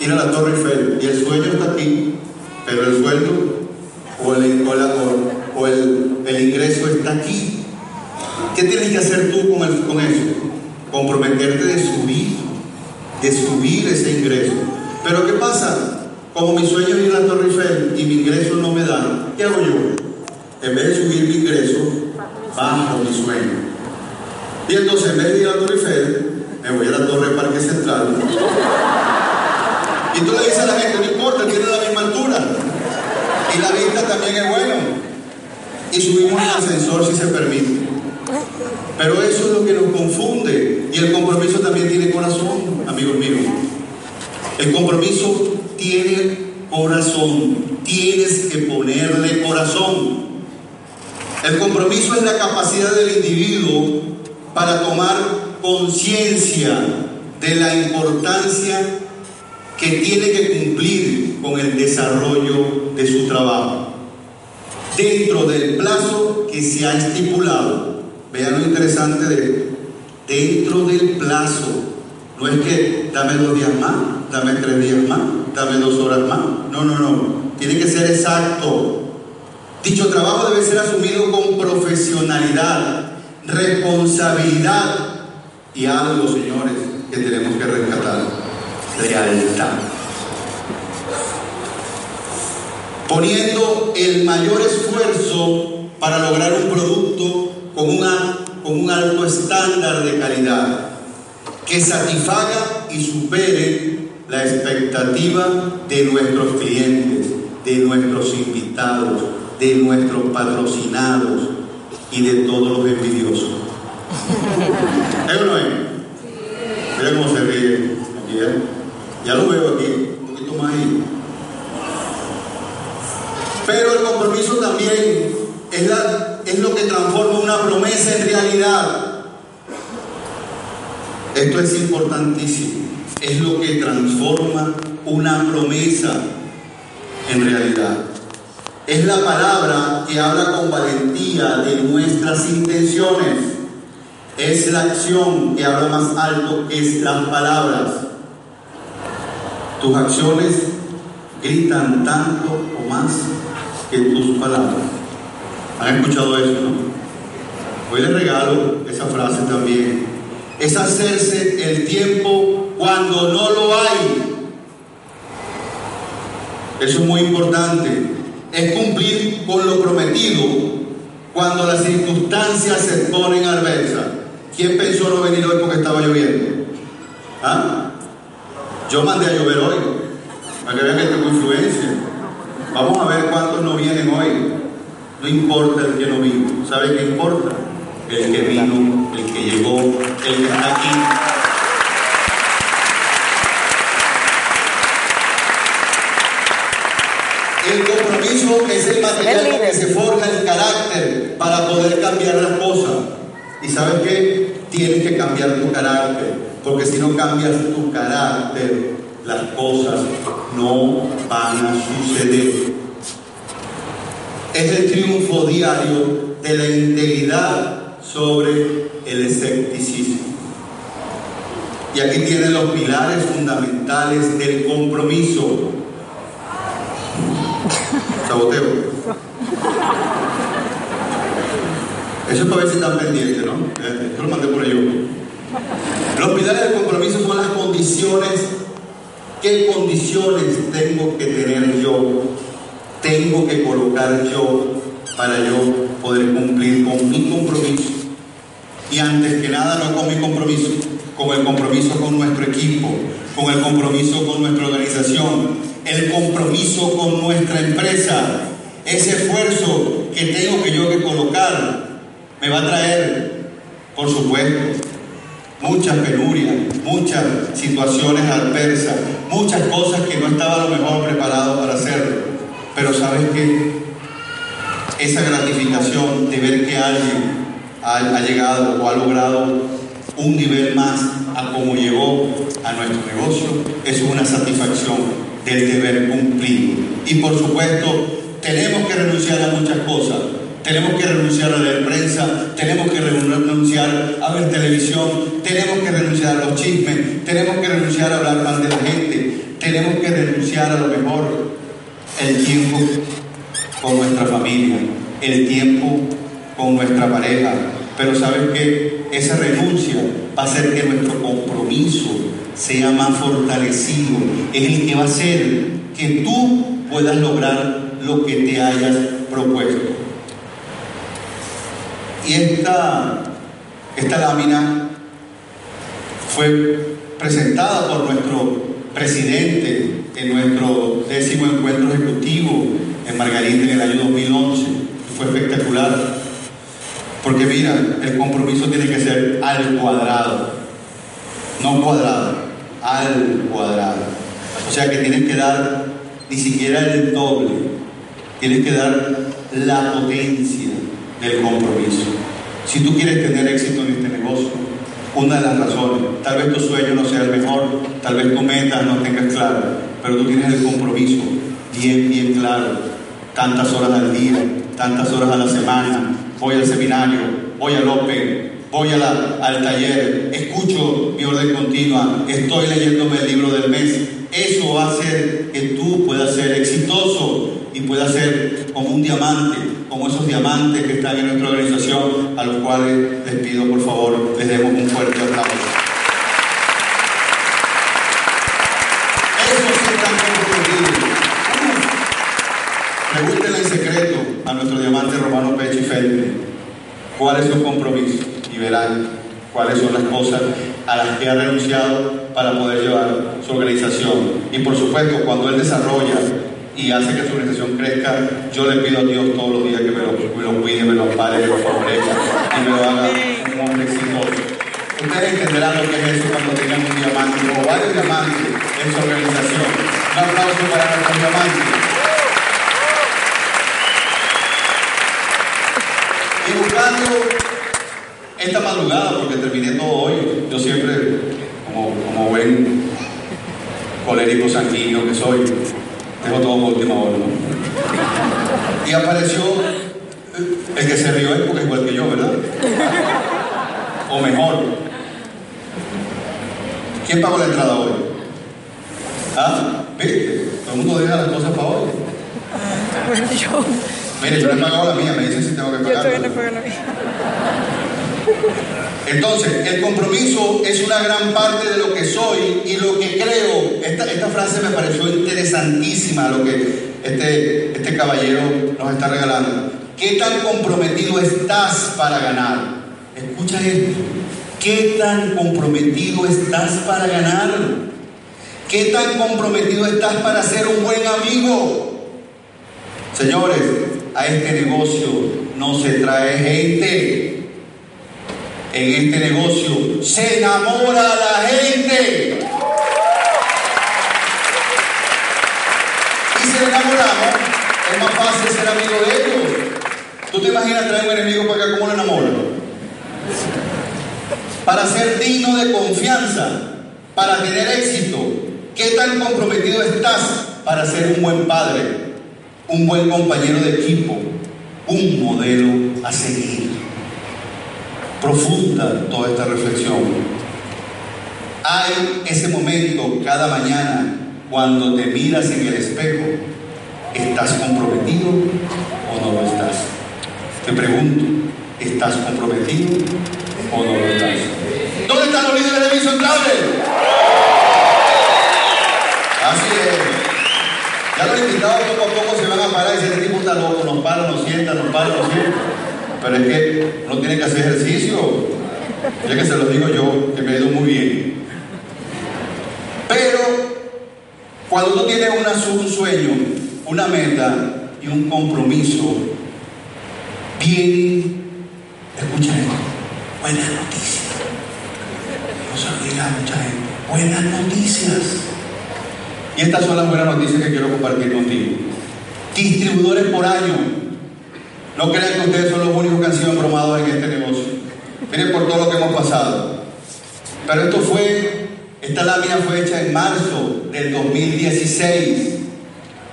ir a la Torre Eiffel. Y el sueño está aquí, pero el sueldo o el, o el, el ingreso está aquí. ¿Qué tienes que hacer tú con eso? Comprometerte de subir, de subir ese ingreso. Pero ¿qué pasa? Como mi sueño es ir a la Torre Eiffel y mi ingreso no me da, ¿qué hago yo? En vez de subir mi ingreso, bajo mi sueño. Y entonces en vez de ir a la Torre Eiffel, me voy a la Torre Parque Central. Y tú le dices a la gente, no importa, tiene la misma altura. Y la vista también es bueno. Y subimos en ascensor si se permite. Pero eso es lo que nos confunde. Y el compromiso también tiene corazón, amigos míos. El compromiso tiene corazón. Tienes que ponerle corazón. El compromiso es la capacidad del individuo para tomar conciencia de la importancia que tiene que cumplir con el desarrollo de su trabajo dentro del plazo que se ha estipulado. Vean lo interesante de dentro del plazo. No es que dame dos días más, dame tres días más, dame dos horas más. No, no, no. Tiene que ser exacto. Dicho trabajo debe ser asumido con profesionalidad, responsabilidad y algo, señores, que tenemos que rescatar, lealtad. Poniendo el mayor esfuerzo para lograr un producto con, una, con un alto estándar de calidad que satisfaga y supere la expectativa de nuestros clientes, de nuestros invitados, de nuestros patrocinados y de todos los envidiosos. ¿Es o no es? Mira cómo se ríe aquí. Ya lo veo aquí, un poquito más ahí. Pero el compromiso también es, la, es lo que transforma una promesa en realidad. Esto es importantísimo. Es lo que transforma una promesa en realidad. Es la palabra que habla con valentía de nuestras intenciones. Es la acción que habla más alto que las palabras. Tus acciones gritan tanto o más que tus palabras. ¿Han escuchado eso, no? Hoy les regalo esa frase también. Es hacerse el tiempo cuando no lo hay. Eso es muy importante. Es cumplir con lo prometido cuando las circunstancias se ponen adversas. ¿Quién pensó no venir hoy porque estaba lloviendo? ¿Ah? Yo mandé a llover hoy, para que vean que tengo influencia. Vamos a ver cuántos no vienen hoy. No importa el que no vino. ¿Sabe qué importa? El que vino, el que llegó, el que está aquí. El compromiso es el material que se forja el carácter para poder cambiar las cosas. ¿Y sabes qué? Tienes que cambiar tu carácter porque si no cambias tu carácter, las cosas no van a suceder. Es el triunfo diario de la integridad sobre el escepticismo. Y aquí tienen los pilares fundamentales del compromiso. Saboteo. Eso es para ver si están pendientes, ¿no? Eh, yo lo mandé por ahí. Los pilares del compromiso son las condiciones. ¿Qué condiciones tengo que tener yo? Tengo que colocar yo para yo poder cumplir con mi compromiso. Y antes que nada, no con mi compromiso, con el compromiso con nuestro equipo, con el compromiso con nuestra organización, el compromiso con nuestra empresa. Ese esfuerzo que tengo que yo que colocar me va a traer, por supuesto, muchas penurias, muchas situaciones adversas, muchas cosas que no estaba lo mejor preparado para hacerlo. Pero sabes qué? Esa gratificación de ver que alguien ha, ha llegado o ha logrado un nivel más a como llegó a nuestro negocio es una satisfacción del deber cumplido. Y por supuesto, tenemos que renunciar a muchas cosas, tenemos que renunciar a leer prensa, tenemos que renunciar a ver televisión, tenemos que renunciar a los chismes, tenemos que renunciar a hablar mal de la gente, tenemos que renunciar a lo mejor el tiempo con nuestra familia, el tiempo con nuestra pareja. Pero sabes que esa renuncia va a hacer que nuestro compromiso sea más fortalecido, es el que va a hacer que tú puedas lograr lo que te hayas propuesto. Y esta, esta lámina fue presentada por nuestro presidente en nuestro décimo encuentro ejecutivo en Margarita en el año 2011. Fue espectacular. Porque mira, el compromiso tiene que ser al cuadrado, no cuadrado, al cuadrado. O sea que tienes que dar ni siquiera el doble, tienes que dar la potencia del compromiso. Si tú quieres tener éxito en este negocio, una de las razones, tal vez tu sueño no sea el mejor, tal vez tu meta no tengas claro, pero tú tienes el compromiso bien, bien claro. Tantas horas al día, tantas horas a la semana, voy al seminario, voy al Open, voy a la, al taller, escucho mi orden continua, estoy leyéndome el libro del mes. Eso va a hacer que tú puedas ser exitoso y puedas ser como un diamante, como esos diamantes que están en nuestra organización, a los cuales les pido por favor les demos un fuerte aplauso. Eso sí comprometidos. Pregúntenle en secreto a nuestro diamante Romano Pechi Felpe cuál es su compromiso verán cuáles son las cosas a las que ha renunciado para poder llevar su organización. Y por supuesto, cuando él desarrolla y hace que su organización crezca, yo le pido a Dios todos los días que me lo, me lo cuide, me lo ampare, me lo favorezca y me lo haga un hombre exitoso. Ustedes entenderán lo que es eso cuando tengan un diamante o varios diamantes en su organización. Un aplauso para nuestros diamantes. Y buscando esta madrugada, porque terminé todo hoy, yo siempre, como, como buen colérico sanguíneo que soy, tengo todo por última hora. ¿no? Y apareció el que se rió es porque es igual que yo, ¿verdad? O mejor. ¿Quién pagó la entrada hoy? ¿Ah? ¿Viste? Todo el mundo deja las cosas para hoy. Bueno, yo, Mire, yo no he pagado la mía, me dicen si tengo que yo pagar. todavía no pago la mía. Entonces, el compromiso es una gran parte de lo que soy y lo que creo. Esta, frase me pareció interesantísima, lo que este, este caballero nos está regalando. ¿Qué tan comprometido estás para ganar? Escucha esto. ¿Qué tan comprometido estás para ganar? ¿Qué tan comprometido estás para ser un buen amigo? Señores, a este negocio no se trae gente en este negocio se enamora a la gente. Y si le enamoramos, es más fácil ser amigo de ellos. ¿Tú te imaginas traer un enemigo para acá? ¿Cómo lo enamora? para ser digno de confianza, para tener éxito? ¿Qué tan comprometido estás para ser un buen padre, un buen compañero de equipo, un modelo a seguir? Profunda toda esta reflexión. Hay ese momento cada mañana cuando te miras en el espejo, ¿estás comprometido o no lo estás? Te pregunto, ¿estás comprometido o no lo estás? ¿Dónde están los líderes de Vision Travel? Así es. Ya los invitados poco a poco se van a parar y dicen, este tipo está loco, nos para, nos sienta, nos para, nos sienta. Pero es que no tiene que hacer ejercicio. Ya que se lo digo yo, que me ha ido muy bien. Pero cuando tienes una, un sueño, una meta y un compromiso, viene, escucha esto, buenas noticias. No se lo diga a mucha gente, buenas noticias. Y estas son las buenas noticias que quiero compartir contigo. Distribuidores por año. No crean que ustedes son los únicos que han sido promados en este negocio. Miren por todo lo que hemos pasado. Pero esto fue, esta lámina fue hecha en marzo del 2016.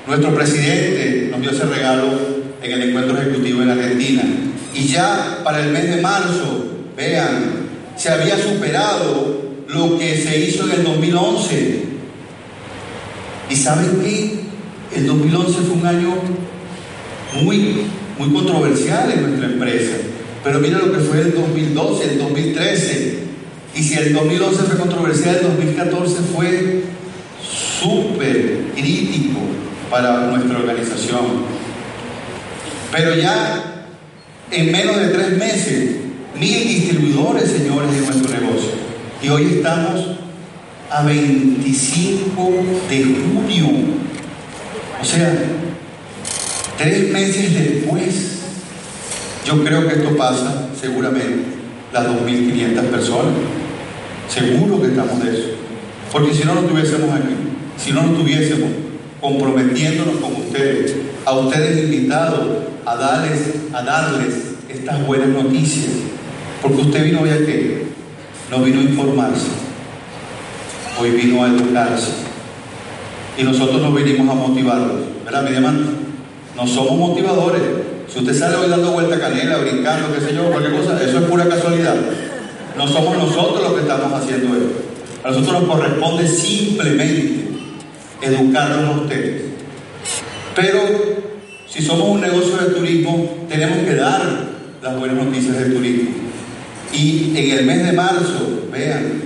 Nuestro presidente nos dio ese regalo en el encuentro ejecutivo en Argentina. Y ya para el mes de marzo, vean, se había superado lo que se hizo en el 2011. ¿Y saben qué? El 2011 fue un año muy, muy controversial en nuestra empresa. Pero mira lo que fue el 2012, el 2013. Y si el 2011 fue controversial, el 2014 fue súper crítico para nuestra organización. Pero ya en menos de tres meses, mil distribuidores, señores, de nuestro negocio. Y hoy estamos a 25 de junio. O sea, tres meses después, yo creo que esto pasa seguramente las 2.500 personas. Seguro que estamos de eso. Porque si no, no estuviésemos aquí. Si no, no estuviésemos comprometiéndonos con ustedes, a ustedes invitados a darles, a darles estas buenas noticias. Porque usted vino hoy a qué? No vino a informarse. Hoy vino a educarse. Y nosotros nos vinimos a motivarlos. ¿Verdad, mi hermano? No somos motivadores. Si usted sale hoy dando vuelta canela, brincando, qué sé yo, cualquier cosa, eso es pura casualidad. No somos nosotros los que estamos haciendo esto. A nosotros nos corresponde simplemente educarlos a ustedes. Pero si somos un negocio de turismo, tenemos que dar las buenas noticias del turismo. Y en el mes de marzo, vean,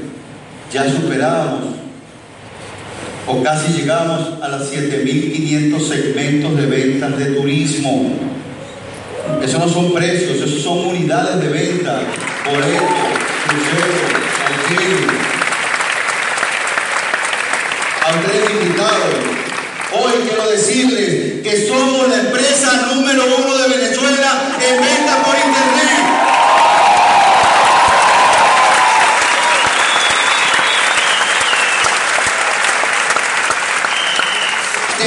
ya superábamos o casi llegamos a las 7.500 segmentos de ventas de turismo. Esos no son precios, esos son unidades de venta, boletos, cruceros, alquiler. A ustedes invitados, hoy quiero decirles que somos la empresa número uno de Venezuela en venta por internet.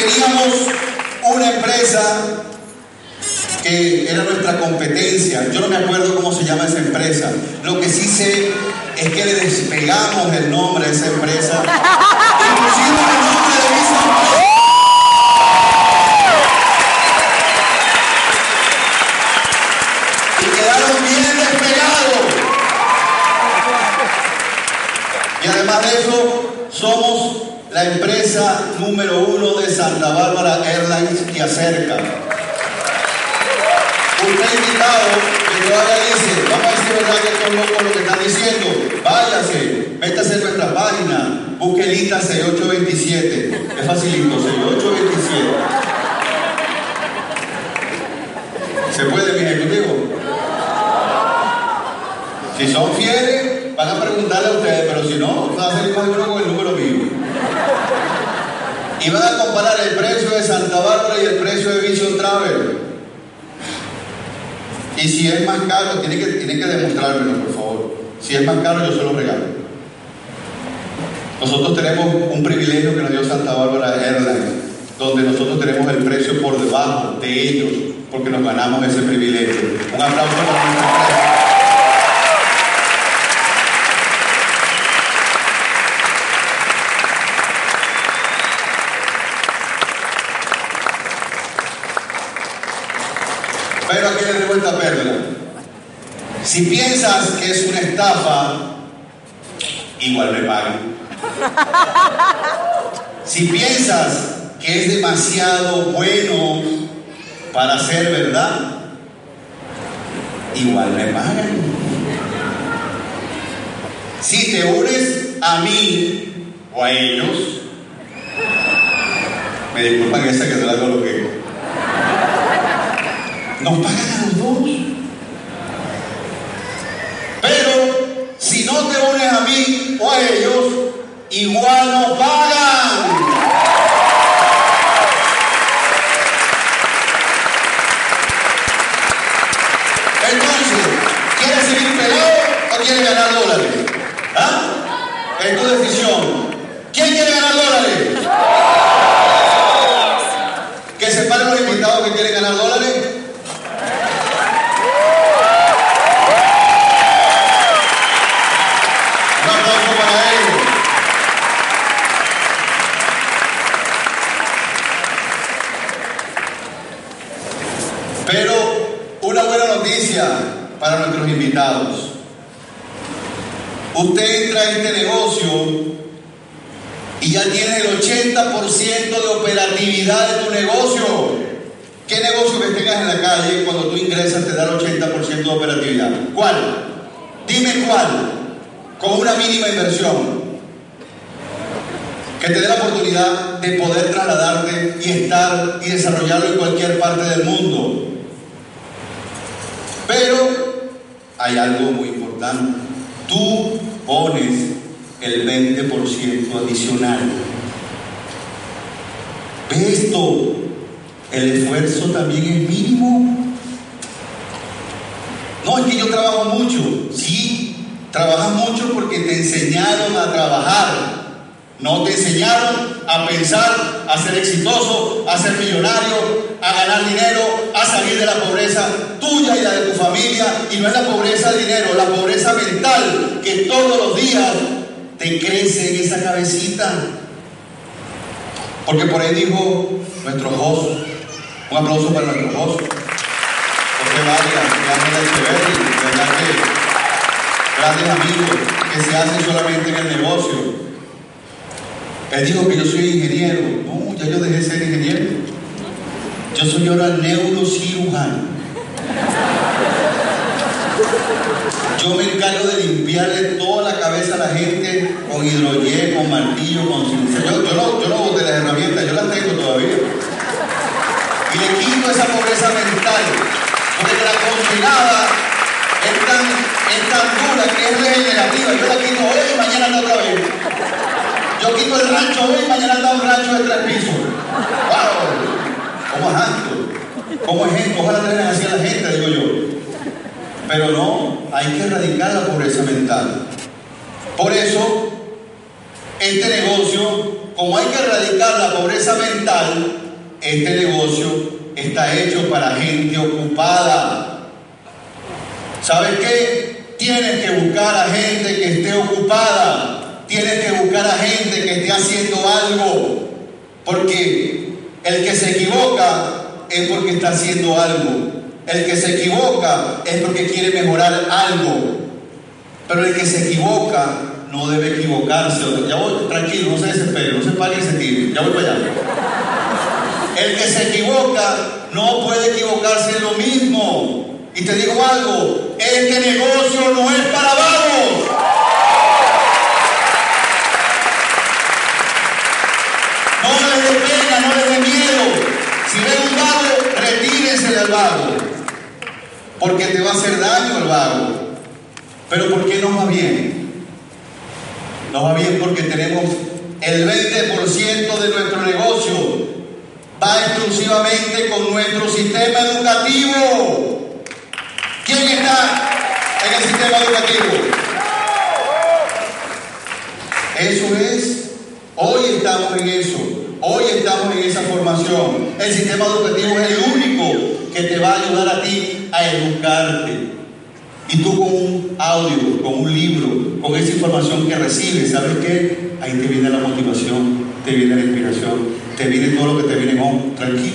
Teníamos una empresa que era nuestra competencia. Yo no me acuerdo cómo se llama esa empresa. Lo que sí sé es que le despegamos el nombre a esa empresa. Y quedaron bien despegados. Y además de eso, somos la empresa número uno de Santa Bárbara Airlines que acerca. Usted invitado que todavía dice, vamos a decir verdad que esto es loco lo que están diciendo, váyase, métase en nuestra página, busque el ITA 6827, es facilito, 6827. ¿Se puede, mi ejecutivo? Si son fieles, van a preguntarle a ustedes, pero si no, va a salir más de uno con el número mío. Y van a comparar el precio de Santa Bárbara y el precio de Vision Travel. Y si es más caro, tiene que, tiene que demostrármelo, por favor. Si es más caro, yo se lo regalo. Nosotros tenemos un privilegio que nos dio Santa Bárbara Airlines, donde nosotros tenemos el precio por debajo de ellos, porque nos ganamos ese privilegio. Un aplauso para nuestra empresa. Pero aquí le debo esta perla. Si piensas que es una estafa, igual me pagan. Si piensas que es demasiado bueno para ser verdad, igual me pagan. Si te unes a mí o a ellos, me disculpan esa que se la coloqué. Nos pagan a los dos. Pero si no te unes a mí o a ellos, igual nos pagan. Entonces, ¿quieres seguir pelado o quieres ganar dólares? ¿Ah? Es tu decisión. ¿Quién quiere ganar dólares? Que se paren los invitados que quieren ganar dólares. Un aplauso para ellos. Pero una buena noticia para nuestros invitados. Usted entra a este negocio y ya tiene el 80% de operatividad de tu negocio. ¿Qué negocio que tengas en la calle cuando tú ingresas te da el 80% de operatividad? ¿Cuál? Dime cuál. Con una mínima inversión. Que te dé la oportunidad de poder trasladarte y estar y desarrollarlo en cualquier parte del mundo. Pero hay algo muy importante. Tú pones el 20% adicional. ¿Ve esto? El esfuerzo también es mínimo. No, es que yo trabajo mucho. Sí, trabajas mucho porque te enseñaron a trabajar. No te enseñaron a pensar, a ser exitoso, a ser millonario, a ganar dinero, a salir de la pobreza tuya y la de tu familia. Y no es la pobreza de dinero, la pobreza mental que todos los días te crece en esa cabecita. Porque por ahí dijo nuestro host, un aplauso para nuestro host, José grandes amigos que se hacen solamente en el negocio. Él dijo que yo soy ingeniero. No, ya yo dejé de ser ingeniero. Yo soy ahora neurocirujano. Yo me encargo de limpiarle toda la cabeza a la gente con hidroyen, con martillo, con. Yo, yo, no, yo no boté las herramientas, yo las tengo todavía. Y le quito esa pobreza mental, porque la congelada es tan, es tan dura que es regenerativa. Yo la quito hoy y mañana anda otra vez. Yo quito el rancho hoy mañana anda un rancho de tres pisos. ¡Wow! ¿Cómo es alto? ¿Cómo es esto? Ojalá tengan así a la gente, digo yo. Pero no, hay que erradicar la pobreza mental. Por eso, este negocio, como hay que erradicar la pobreza mental, este negocio está hecho para gente ocupada. ¿Sabes qué? Tienes que buscar a gente que esté ocupada. Tienes que buscar a gente que esté haciendo algo. Porque el que se equivoca es porque está haciendo algo. El que se equivoca es porque quiere mejorar algo. Pero el que se equivoca no debe equivocarse. Ya voy, tranquilo, no se desespere, no se pare y se. Ya voy para allá. El que se equivoca no puede equivocarse en lo mismo. Y te digo algo, este negocio no es para vagos. No les dé pena, no les dé miedo. Si ven un vago, retírense del Porque te va a hacer daño el vago. Pero ¿por qué nos va bien? Nos va bien porque tenemos el 20% de nuestro negocio va exclusivamente con nuestro sistema educativo. ¿Quién está en el sistema educativo? Eso es. Hoy estamos en eso. Hoy estamos en esa formación. El sistema educativo es el único que te va a ayudar a ti a educarte. Y tú con un audio, con un libro, con esa información que recibes, ¿sabes qué? Ahí te viene la motivación, te viene la inspiración, te viene todo lo que te viene con tranquilo.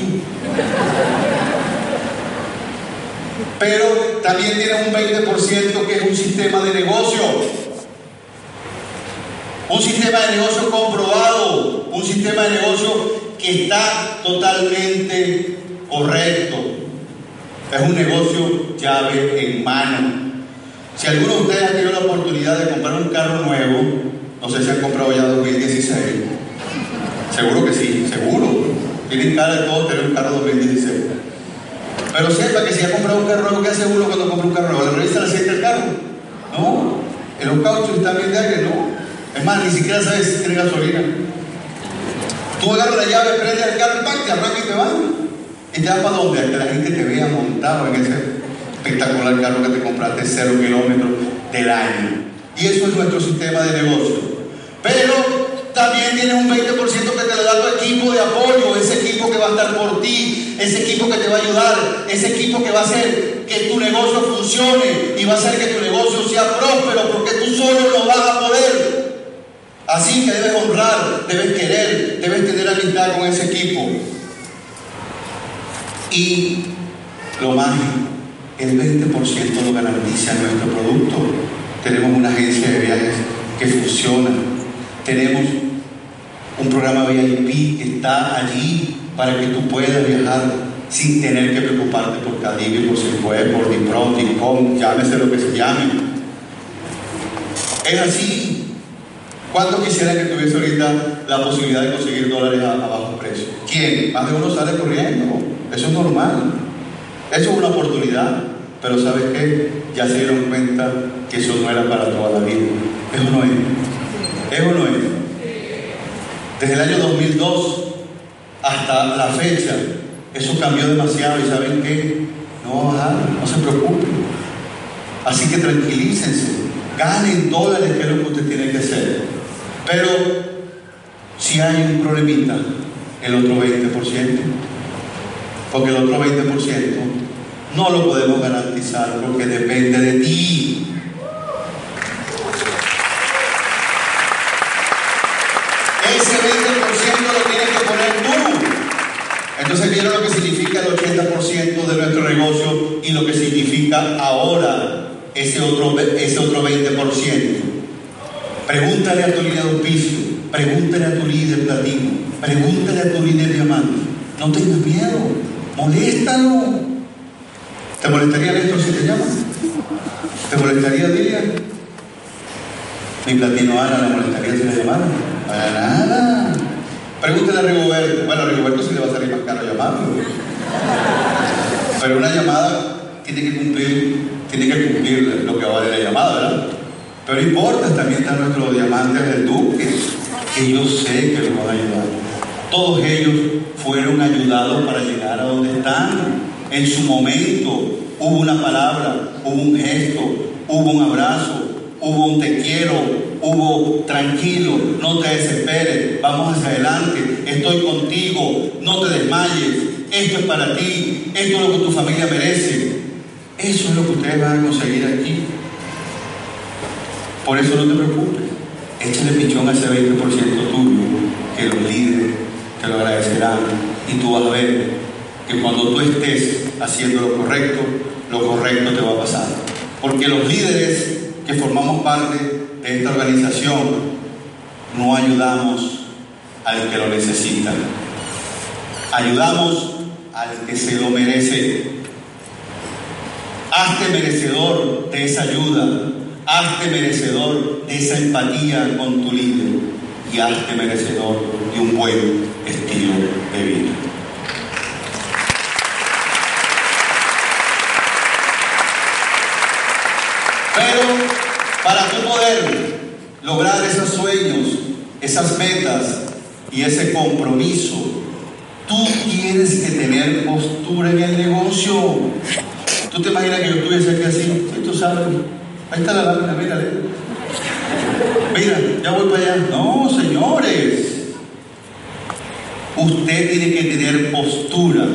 Pero también tienes un 20% que es un sistema de negocio. Un sistema de negocio comprobado, un sistema de negocio que está totalmente correcto. Es un negocio llave en mano. Si alguno de ustedes ha tenido la oportunidad de comprar un carro nuevo, no sé si han comprado ya 2016, seguro que sí, seguro. Tienen cara de todos tener un carro 2016. Pero sepa que si ha comprado un carro nuevo, ¿qué hace uno cuando compra un carro nuevo? ¿Le revisa aceite del carro? No. En los cauchos están bien de aire, no. Es más, ni siquiera sabes si tiene gasolina. Tú agarras la llave, prendes el carro, ¡pac! te arranca y te vas. ¿Y vas para que la gente te vea montado en ese espectacular carro que te compraste, cero kilómetros del año. Y eso es nuestro sistema de negocio. Pero también tienes un 20% que te lo da tu equipo de apoyo, ese equipo que va a estar por ti, ese equipo que te va a ayudar, ese equipo que va a hacer que tu negocio funcione y va a hacer que tu negocio sea próspero, porque tú solo no vas a poder. Así que debes honrar, debes querer, debes tener amistad con ese equipo. Y lo más, el 20% lo garantiza nuestro producto. Tenemos una agencia de viajes que funciona. Tenemos un programa VIP que está allí para que tú puedas viajar sin tener que preocuparte por Cadivi, por Sifue, por Dipron, Dipcom, llámese lo que se llame. Es así. ¿Cuánto quisiera que tuviese ahorita la posibilidad de conseguir dólares a, a bajo precio? ¿Quién? Más de uno sale corriendo. Eso es normal. Eso es una oportunidad. Pero ¿sabes qué? Ya se dieron cuenta que eso no era para toda la vida. Eso no es. Eso no es. Desde el año 2002 hasta la fecha, eso cambió demasiado y ¿saben qué? No va a bajar, no se preocupen. Así que tranquilícense, ganen dólares, que es lo que usted tiene que hacer. Pero si hay un problemita, el otro 20%, porque el otro 20% no lo podemos garantizar porque depende de ti. Ese 20% lo tienes que poner tú. Entonces vieron lo que significa el 80% de nuestro negocio y lo que significa ahora ese otro, ese otro 20%. Pregúntale a tu líder de auspicio, pregúntale a tu líder platino, pregúntale a tu líder diamante. No tengas miedo, moléstalo. ¿Te molestaría Néstor si te llama? ¿Te molestaría Lilia? Mi platino Ana le molestaría si le llamara. Para nada. Pregúntale a Rigoberto. Bueno, a Rigoberto sí le va a salir más caro llamarlo. Pero una llamada tiene que cumplir, tiene que cumplir lo que vale la llamada, ¿verdad? Pero no importa, también están nuestros diamantes del Duque, que yo sé que los van a ayudar. Todos ellos fueron ayudados para llegar a donde están. En su momento hubo una palabra, hubo un gesto, hubo un abrazo, hubo un te quiero, hubo tranquilo, no te desesperes, vamos hacia adelante, estoy contigo, no te desmayes, esto es para ti, esto es lo que tu familia merece. Eso es lo que ustedes van a conseguir aquí. Por eso no te preocupes, échale pichón a ese 20% tuyo, que los líderes te lo agradecerán y tú vas a ver que cuando tú estés haciendo lo correcto, lo correcto te va a pasar. Porque los líderes que formamos parte de esta organización no ayudamos al que lo necesita. Ayudamos al que se lo merece. Hazte merecedor de esa ayuda. Hazte merecedor de esa empatía con tu líder. Y hazte merecedor de un buen estilo de vida. Pero para tú poder lograr esos sueños, esas metas y ese compromiso, tú tienes que tener postura en el negocio. ¿Tú te imaginas que yo estuviese aquí así? Sí, tú sabes. Ahí está la lámina, mírale. Mira, ya voy para allá. No, señores. Usted tiene que tener postura,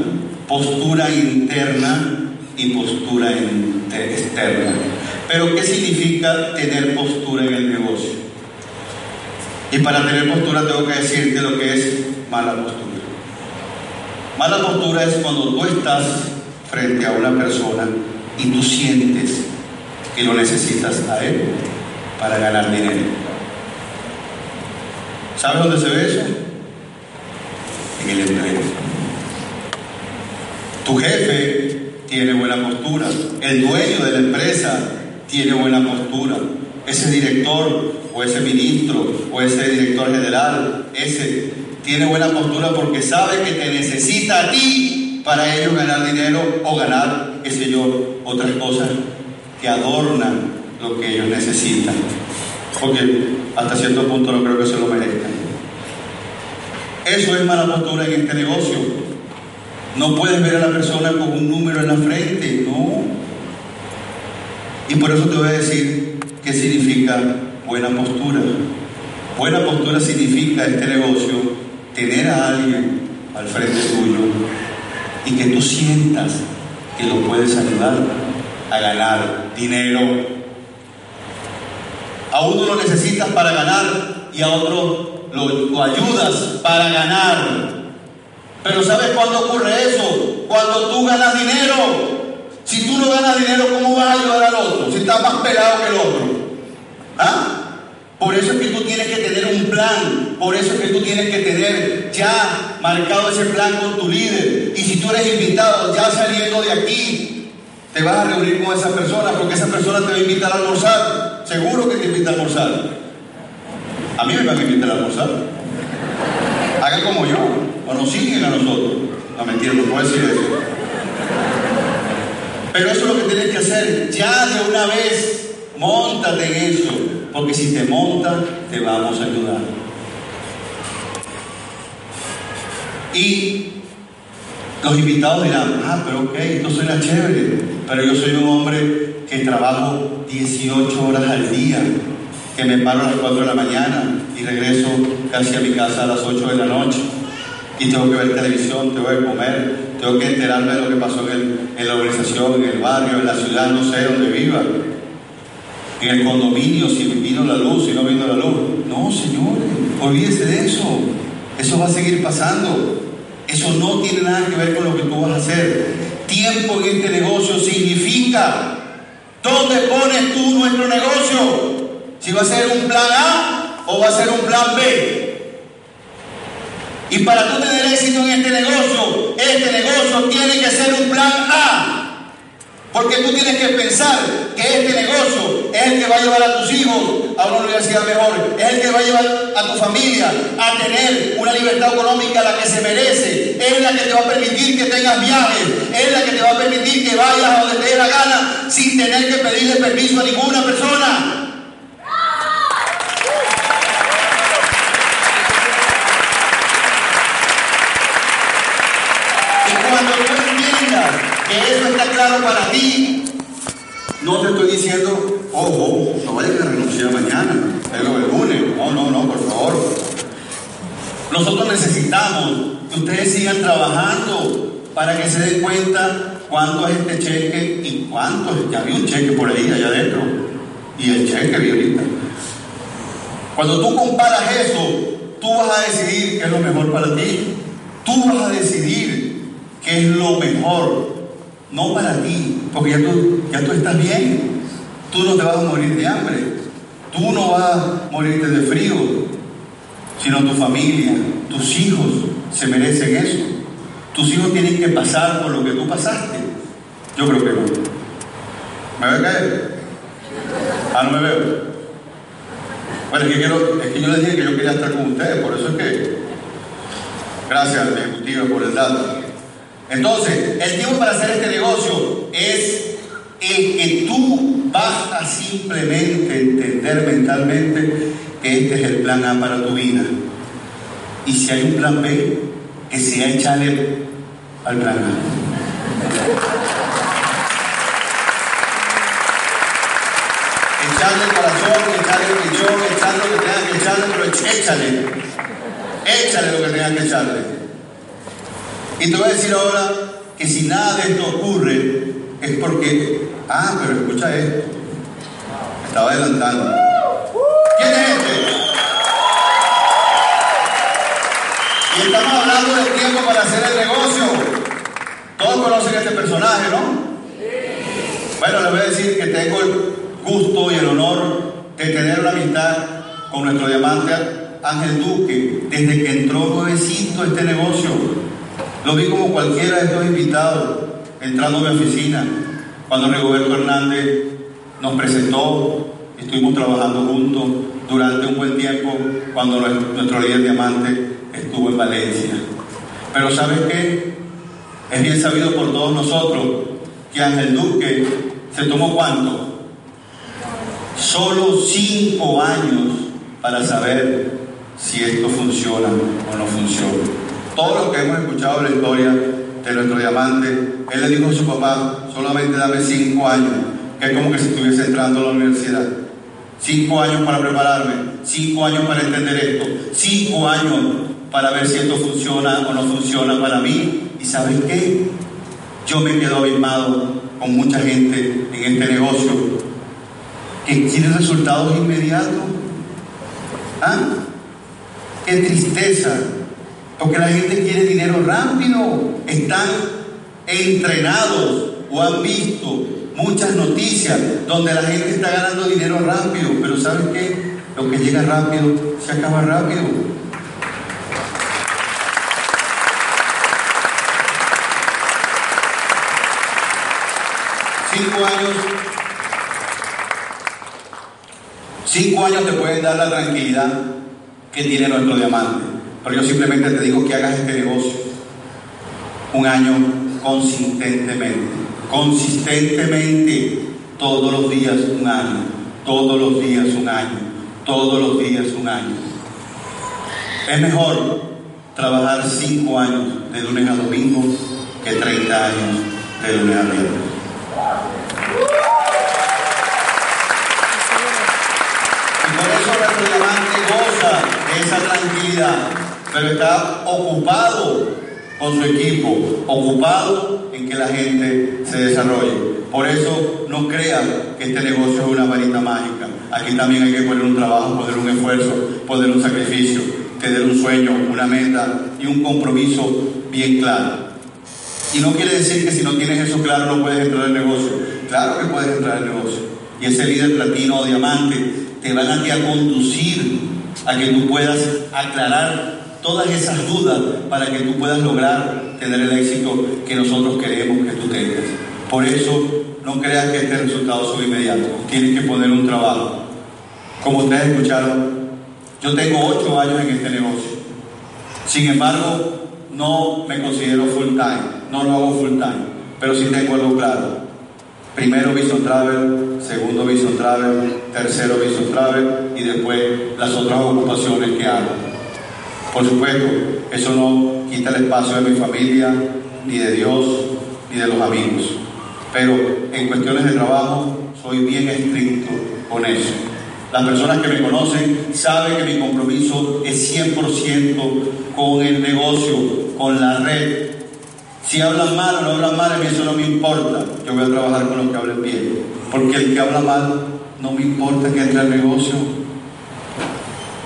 postura interna y postura externa. Pero ¿qué significa tener postura en el negocio? Y para tener postura tengo que decirte lo que es mala postura. Mala postura es cuando tú estás frente a una persona y tú sientes que lo necesitas a Él para ganar dinero. ¿Sabes dónde se ve eso? En el empleo. Tu jefe tiene buena postura, el dueño de la empresa tiene buena postura, ese director o ese ministro o ese director general, ese tiene buena postura porque sabe que te necesita a ti para ellos ganar dinero o ganar, qué sé yo, otras cosas que adornan lo que ellos necesitan. Porque hasta cierto punto no creo que se lo merezcan. Eso es mala postura en este negocio. No puedes ver a la persona con un número en la frente, no. Y por eso te voy a decir qué significa buena postura. Buena postura significa este negocio tener a alguien al frente tuyo y que tú sientas que lo puedes ayudar a ganar dinero. A uno lo necesitas para ganar y a otro lo, lo ayudas para ganar. Pero ¿sabes cuándo ocurre eso? Cuando tú ganas dinero. Si tú no ganas dinero, ¿cómo vas a ayudar al otro? Si estás más pelado que el otro. ¿Ah? Por eso es que tú tienes que tener un plan, por eso es que tú tienes que tener ya marcado ese plan con tu líder. Y si tú eres invitado ya saliendo de aquí, te vas a reunir con esa persona porque esa persona te va a invitar a almorzar. Seguro que te invita a almorzar. A mí me van a invitar a almorzar. Hagan como yo, o nos siguen a nosotros. No mentira, no puedo decir eso. Pero eso es lo que tienes que hacer ya de una vez. Móntate en eso, porque si te montas, te vamos a ayudar. Y los invitados dirán, ah, pero ok, esto suena chévere, pero yo soy un hombre que trabajo 18 horas al día, que me paro a las 4 de la mañana y regreso casi a mi casa a las 8 de la noche. Y tengo que ver televisión, tengo que comer, tengo que enterarme de lo que pasó en, la organización, en el barrio, en la ciudad, no sé dónde viva en el condominio, si vino la luz, si no vino la luz. No, señores, olvídese de eso. Eso va a seguir pasando. Eso no tiene nada que ver con lo que tú vas a hacer. Tiempo en este negocio significa dónde pones tú nuestro negocio. Si va a ser un plan A o va a ser un plan B. Y para tú tener éxito en este negocio, este negocio tiene que ser un plan A. Porque tú tienes que pensar que este negocio es el que va a llevar a tus hijos a una universidad mejor, es el que va a llevar a tu familia a tener una libertad económica la que se merece, es la que te va a permitir que tengas viajes, es la que te va a permitir que vayas a donde te dé la gana sin tener que pedirle permiso a ninguna persona. Y cuando tú entiendas que eso está para ti, no te estoy diciendo, ojo, no vayas a renunciar mañana, pero el lunes. No, no, no, por favor. Nosotros necesitamos que ustedes sigan trabajando para que se den cuenta cuánto es este cheque y cuánto. Ya vi un cheque por ahí, allá adentro. Y el cheque vi ahorita. Cuando tú comparas eso, tú vas a decidir qué es lo mejor para ti. Tú vas a decidir qué es lo mejor no para ti, porque ya tú, ya tú estás bien. Tú no te vas a morir de hambre, tú no vas a morirte de frío, sino tu familia, tus hijos se merecen eso. Tus hijos tienen que pasar por lo que tú pasaste. Yo creo que no. ¿Me a caer? Ah, no me veo. Bueno, es que, quiero, es que yo les dije que yo quería estar con ustedes, por eso es que. Gracias, ejecutiva, por el dato. Entonces, el tiempo para hacer este negocio es el que tú vas a simplemente entender mentalmente que este es el plan A para tu vida. Y si hay un plan B, que sea echarle al plan A. Echarle el corazón, echarle el pichón, echarle lo que tengan que echarle, pero échale. Échale lo que tengan que echarle. Y te voy a decir ahora que si nada de esto ocurre, es porque, ah, pero escucha esto. Estaba adelantando. ¿Quién es este? Y estamos hablando del tiempo para hacer el negocio. Todos conocen a este personaje, ¿no? Bueno, les voy a decir que tengo el gusto y el honor de tener una amistad con nuestro diamante Ángel Duque desde que entró nuevecito este negocio. Lo vi como cualquiera de estos invitados entrando a mi oficina cuando Rigoberto Hernández nos presentó, estuvimos trabajando juntos durante un buen tiempo cuando nuestro líder diamante estuvo en Valencia. Pero ¿sabes qué? Es bien sabido por todos nosotros que Ángel Duque se tomó cuánto? Solo cinco años para saber si esto funciona o no funciona. Todos los que hemos escuchado la historia de nuestro diamante, él le dijo a su papá, solamente dame cinco años, que es como que si estuviese entrando a la universidad. Cinco años para prepararme, cinco años para entender esto, cinco años para ver si esto funciona o no funciona para mí. ¿Y sabes qué? Yo me quedo abismado con mucha gente en este negocio que quiere resultados inmediatos. ¿Ah? Qué tristeza, porque la gente quiere dinero rápido, están entrenados o han visto muchas noticias donde la gente está ganando dinero rápido, pero ¿sabes qué? Lo que llega rápido se acaba rápido. Cinco años, cinco años te pueden dar la tranquilidad que tiene nuestro diamante, pero yo simplemente te digo que hagas este negocio un año consistentemente consistentemente todos los días un año, todos los días un año, todos los días un año. Es mejor trabajar cinco años de lunes a domingo que 30 años de lunes a viernes. Y por eso nuestro diamante goza de esa tranquilidad, pero está ocupado con su equipo, ocupado en que la gente se desarrolle. Por eso no crean que este negocio es una varita mágica. Aquí también hay que poner un trabajo, poner un esfuerzo, poner un sacrificio, tener un sueño, una meta y un compromiso bien claro. Y no quiere decir que si no tienes eso claro no puedes entrar al negocio. Claro que puedes entrar al negocio. Y ese líder platino o diamante te van a, a conducir a que tú puedas aclarar todas esas dudas para que tú puedas lograr tener el éxito que nosotros queremos que tú tengas. Por eso, no creas que este resultado es inmediato. Tienes que poner un trabajo. Como ustedes escucharon, yo tengo ocho años en este negocio. Sin embargo, no me considero full time, no lo hago full time, pero sí tengo algo claro. Primero Vision Travel, segundo Vision Travel, tercero Vision Travel y después las otras ocupaciones que hago. Por supuesto, eso no quita el espacio de mi familia, ni de Dios, ni de los amigos. Pero en cuestiones de trabajo soy bien estricto con eso. Las personas que me conocen saben que mi compromiso es 100% con el negocio, con la red. Si hablan mal o no hablan mal, a mí eso no me importa. Yo voy a trabajar con los que hablen bien. Porque el que habla mal, no me importa que entre al negocio.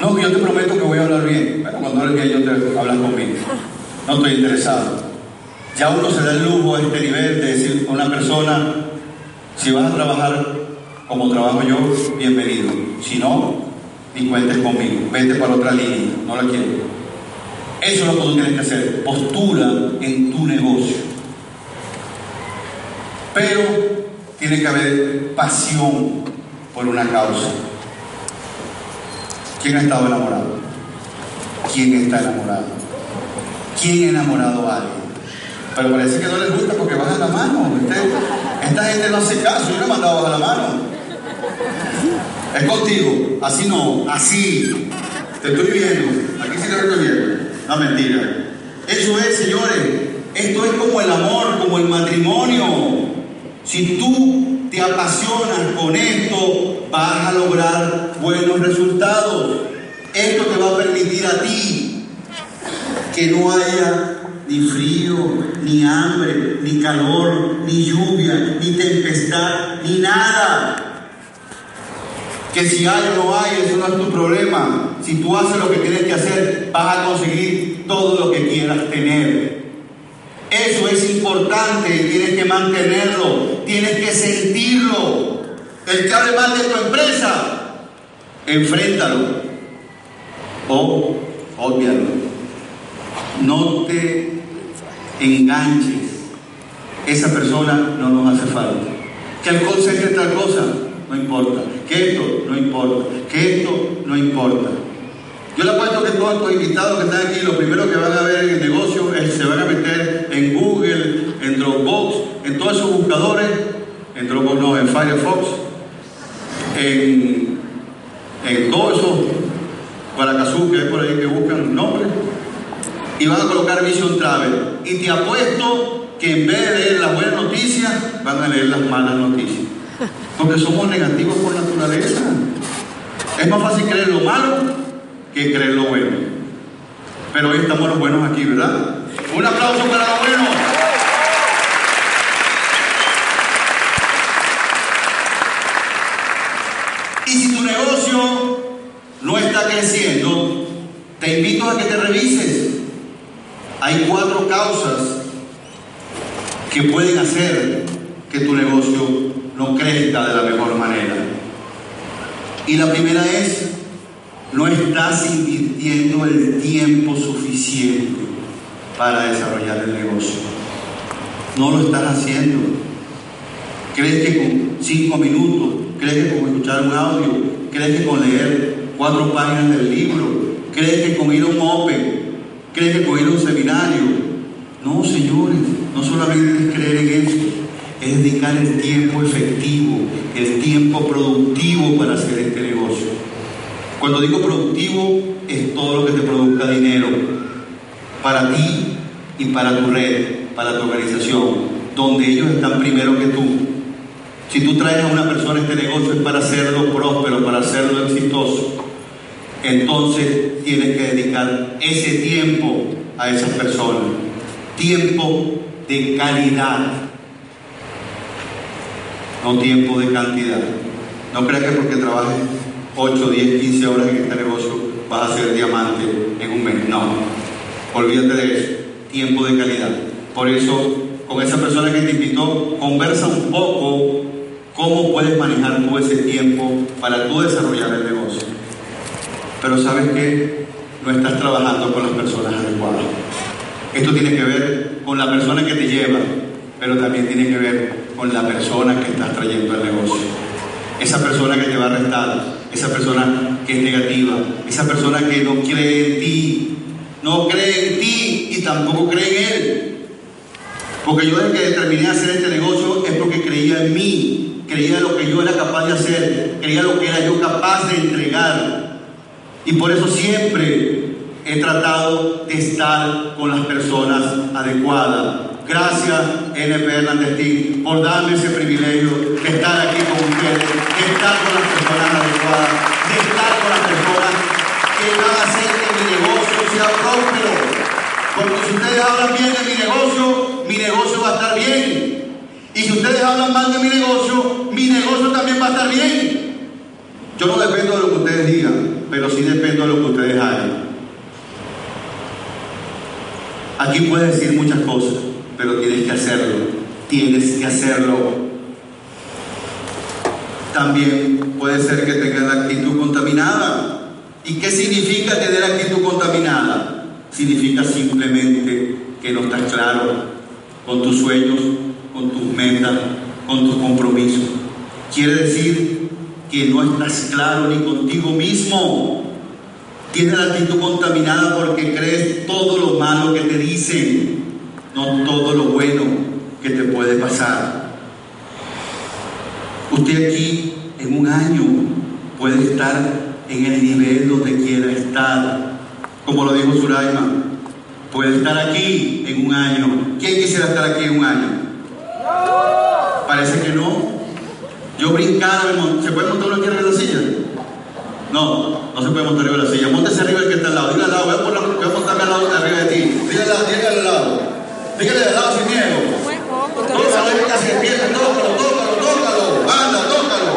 No, yo te prometo que voy a hablar bien. Bueno, cuando hables bien, yo te hablas conmigo. No estoy interesado. Ya uno se da el lujo a este nivel de decir a una persona, si vas a trabajar como trabajo yo, bienvenido. Si no, ni cuentes conmigo. Vete para otra línea. No la quiero. Eso es lo que tú tienes que hacer. Postura en tu negocio. Pero tiene que haber pasión por una causa. ¿Quién ha estado enamorado? ¿Quién está enamorado? ¿Quién ha enamorado a alguien? Pero parece que no les gusta porque bajan la mano. esta gente no hace caso, yo no he mandado bajar la mano. Es contigo, así no, así. Te estoy viendo, aquí sí te estoy viendo. No, mentira. Eso es, señores, esto es como el amor, como el matrimonio. Si tú te apasionas con esto, vas a lograr buenos resultados. Esto te va a permitir a ti que no haya ni frío, ni hambre, ni calor, ni lluvia, ni tempestad, ni nada. Que si hay o no hay, eso no es tu problema. Si tú haces lo que tienes que hacer, vas a conseguir todo lo que quieras tener. Eso es importante, tienes que mantenerlo tienes que sentirlo. El que hable mal de tu empresa, enfréntalo o obvialo. No te enganches. Esa persona no nos hace falta. Que el center tal cosa, no importa. Que esto no importa. Que esto no importa. Yo le apuesto que todos estos invitados que están aquí, lo primero que van a ver en el negocio es se van a meter en Google, en Dropbox, en todos esos buscadores, en Dropbox no, en Firefox, en, en todos esos Guaracazú que hay por ahí que buscan nombres, y van a colocar Vision Travel. Y te apuesto que en vez de leer las buenas noticias, van a leer las malas noticias. Porque somos negativos por naturaleza. Es más fácil creer lo malo que creer lo bueno. Pero hoy estamos los buenos aquí, ¿verdad? Un aplauso para los buenos. Y si tu no está creciendo, te invito a que te revises. Hay cuatro causas que pueden hacer que tu negocio no crezca de la mejor manera. Y la primera es, no estás invirtiendo el tiempo suficiente para desarrollar el negocio. No lo estás haciendo. ¿Crees que con cinco minutos, crees que con escuchar un audio, crees que con leer cuatro páginas del libro, crees que con ir a un Open, crees que con ir a un seminario? No, señores, no solamente es creer en eso, es dedicar el tiempo efectivo, el tiempo productivo para hacer este negocio. Cuando digo productivo, es todo lo que te produzca dinero para ti y para tu red, para tu organización, donde ellos están primero que tú. Si tú traes a una persona este negocio es para hacerlo próspero, para hacerlo exitoso. Entonces tienes que dedicar ese tiempo a esas personas. Tiempo de calidad, no tiempo de cantidad. No creas que porque trabajes 8, 10, 15 horas en este negocio vas a ser diamante en un mes. No, olvídate de eso. Tiempo de calidad. Por eso, con esa persona que te invitó, conversa un poco cómo puedes manejar tú ese tiempo para tú desarrollar el negocio. Pero sabes que no estás trabajando con las personas adecuadas. Esto tiene que ver con la persona que te lleva, pero también tiene que ver con la persona que estás trayendo al negocio. Esa persona que te va a restar, esa persona que es negativa, esa persona que no cree en ti, no cree en ti y tampoco cree en él. Porque yo desde que determiné hacer este negocio es porque creía en mí, creía lo que yo era capaz de hacer, creía lo que era yo capaz de entregar. Y por eso siempre he tratado de estar con las personas adecuadas. Gracias, NP Hernández Team, por darme ese privilegio de estar aquí con ustedes, de estar con las personas adecuadas, de estar con las personas que van a hacer que mi negocio sea próspero. Porque si ustedes hablan bien de mi negocio, mi negocio va a estar bien. Y si ustedes hablan mal de mi negocio, mi negocio también va a estar bien. Yo no dependo de lo que ustedes digan, pero sí dependo de lo que ustedes hagan. Aquí puedes decir muchas cosas, pero tienes que hacerlo. Tienes que hacerlo. También puede ser que tengas la actitud contaminada. ¿Y qué significa tener actitud contaminada? Significa simplemente que no estás claro con tus sueños, con tus compromisos. Quiere decir que no estás claro ni contigo mismo. Tienes la actitud contaminada porque crees todo lo malo que te dicen, no todo lo bueno que te puede pasar. Usted aquí en un año puede estar en el nivel donde quiera estar. Como lo dijo Suraima, puede estar aquí en un año. ¿Quién quisiera estar aquí en un año? Parece que no. Yo brincaba, ¿se puede montar uno aquí arriba de la silla? No, no se puede montar arriba de la silla. Móntese arriba el que está al lado. Dígale al lado, voy a, poner, voy a montarme al lado de arriba de ti. Dígale, dígale al lado. Dígale al lado sin miedo. Tócalo, que se empieza, tócalo, tócalo, tócalo. Anda, tócalo.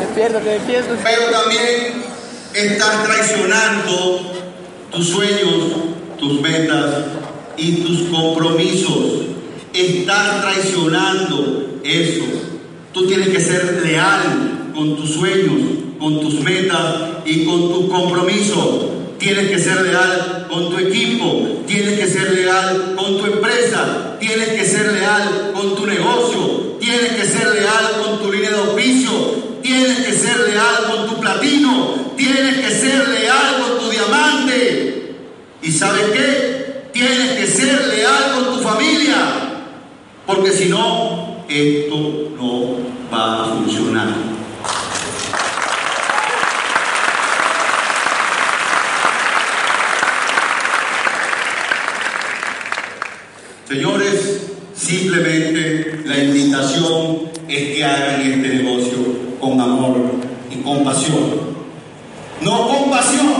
Despiértate, despiértate. Pero también estás traicionando tus sueños, tus metas y tus compromisos. Estás traicionando eso. Tú tienes que ser leal con tus sueños, con tus metas y con tus compromisos. Tienes que ser leal con tu equipo, tienes que ser leal con tu empresa, tienes que ser leal con tu negocio, tienes que ser leal con tu línea de oficio, tienes que ser leal con tu platino, tienes que ser leal con tu diamante. ¿Y sabes qué? Tienes que ser leal con tu familia, porque si no, esto no va a funcionar. Señores, simplemente la invitación es que hagan este negocio con amor y con pasión. No con pasión,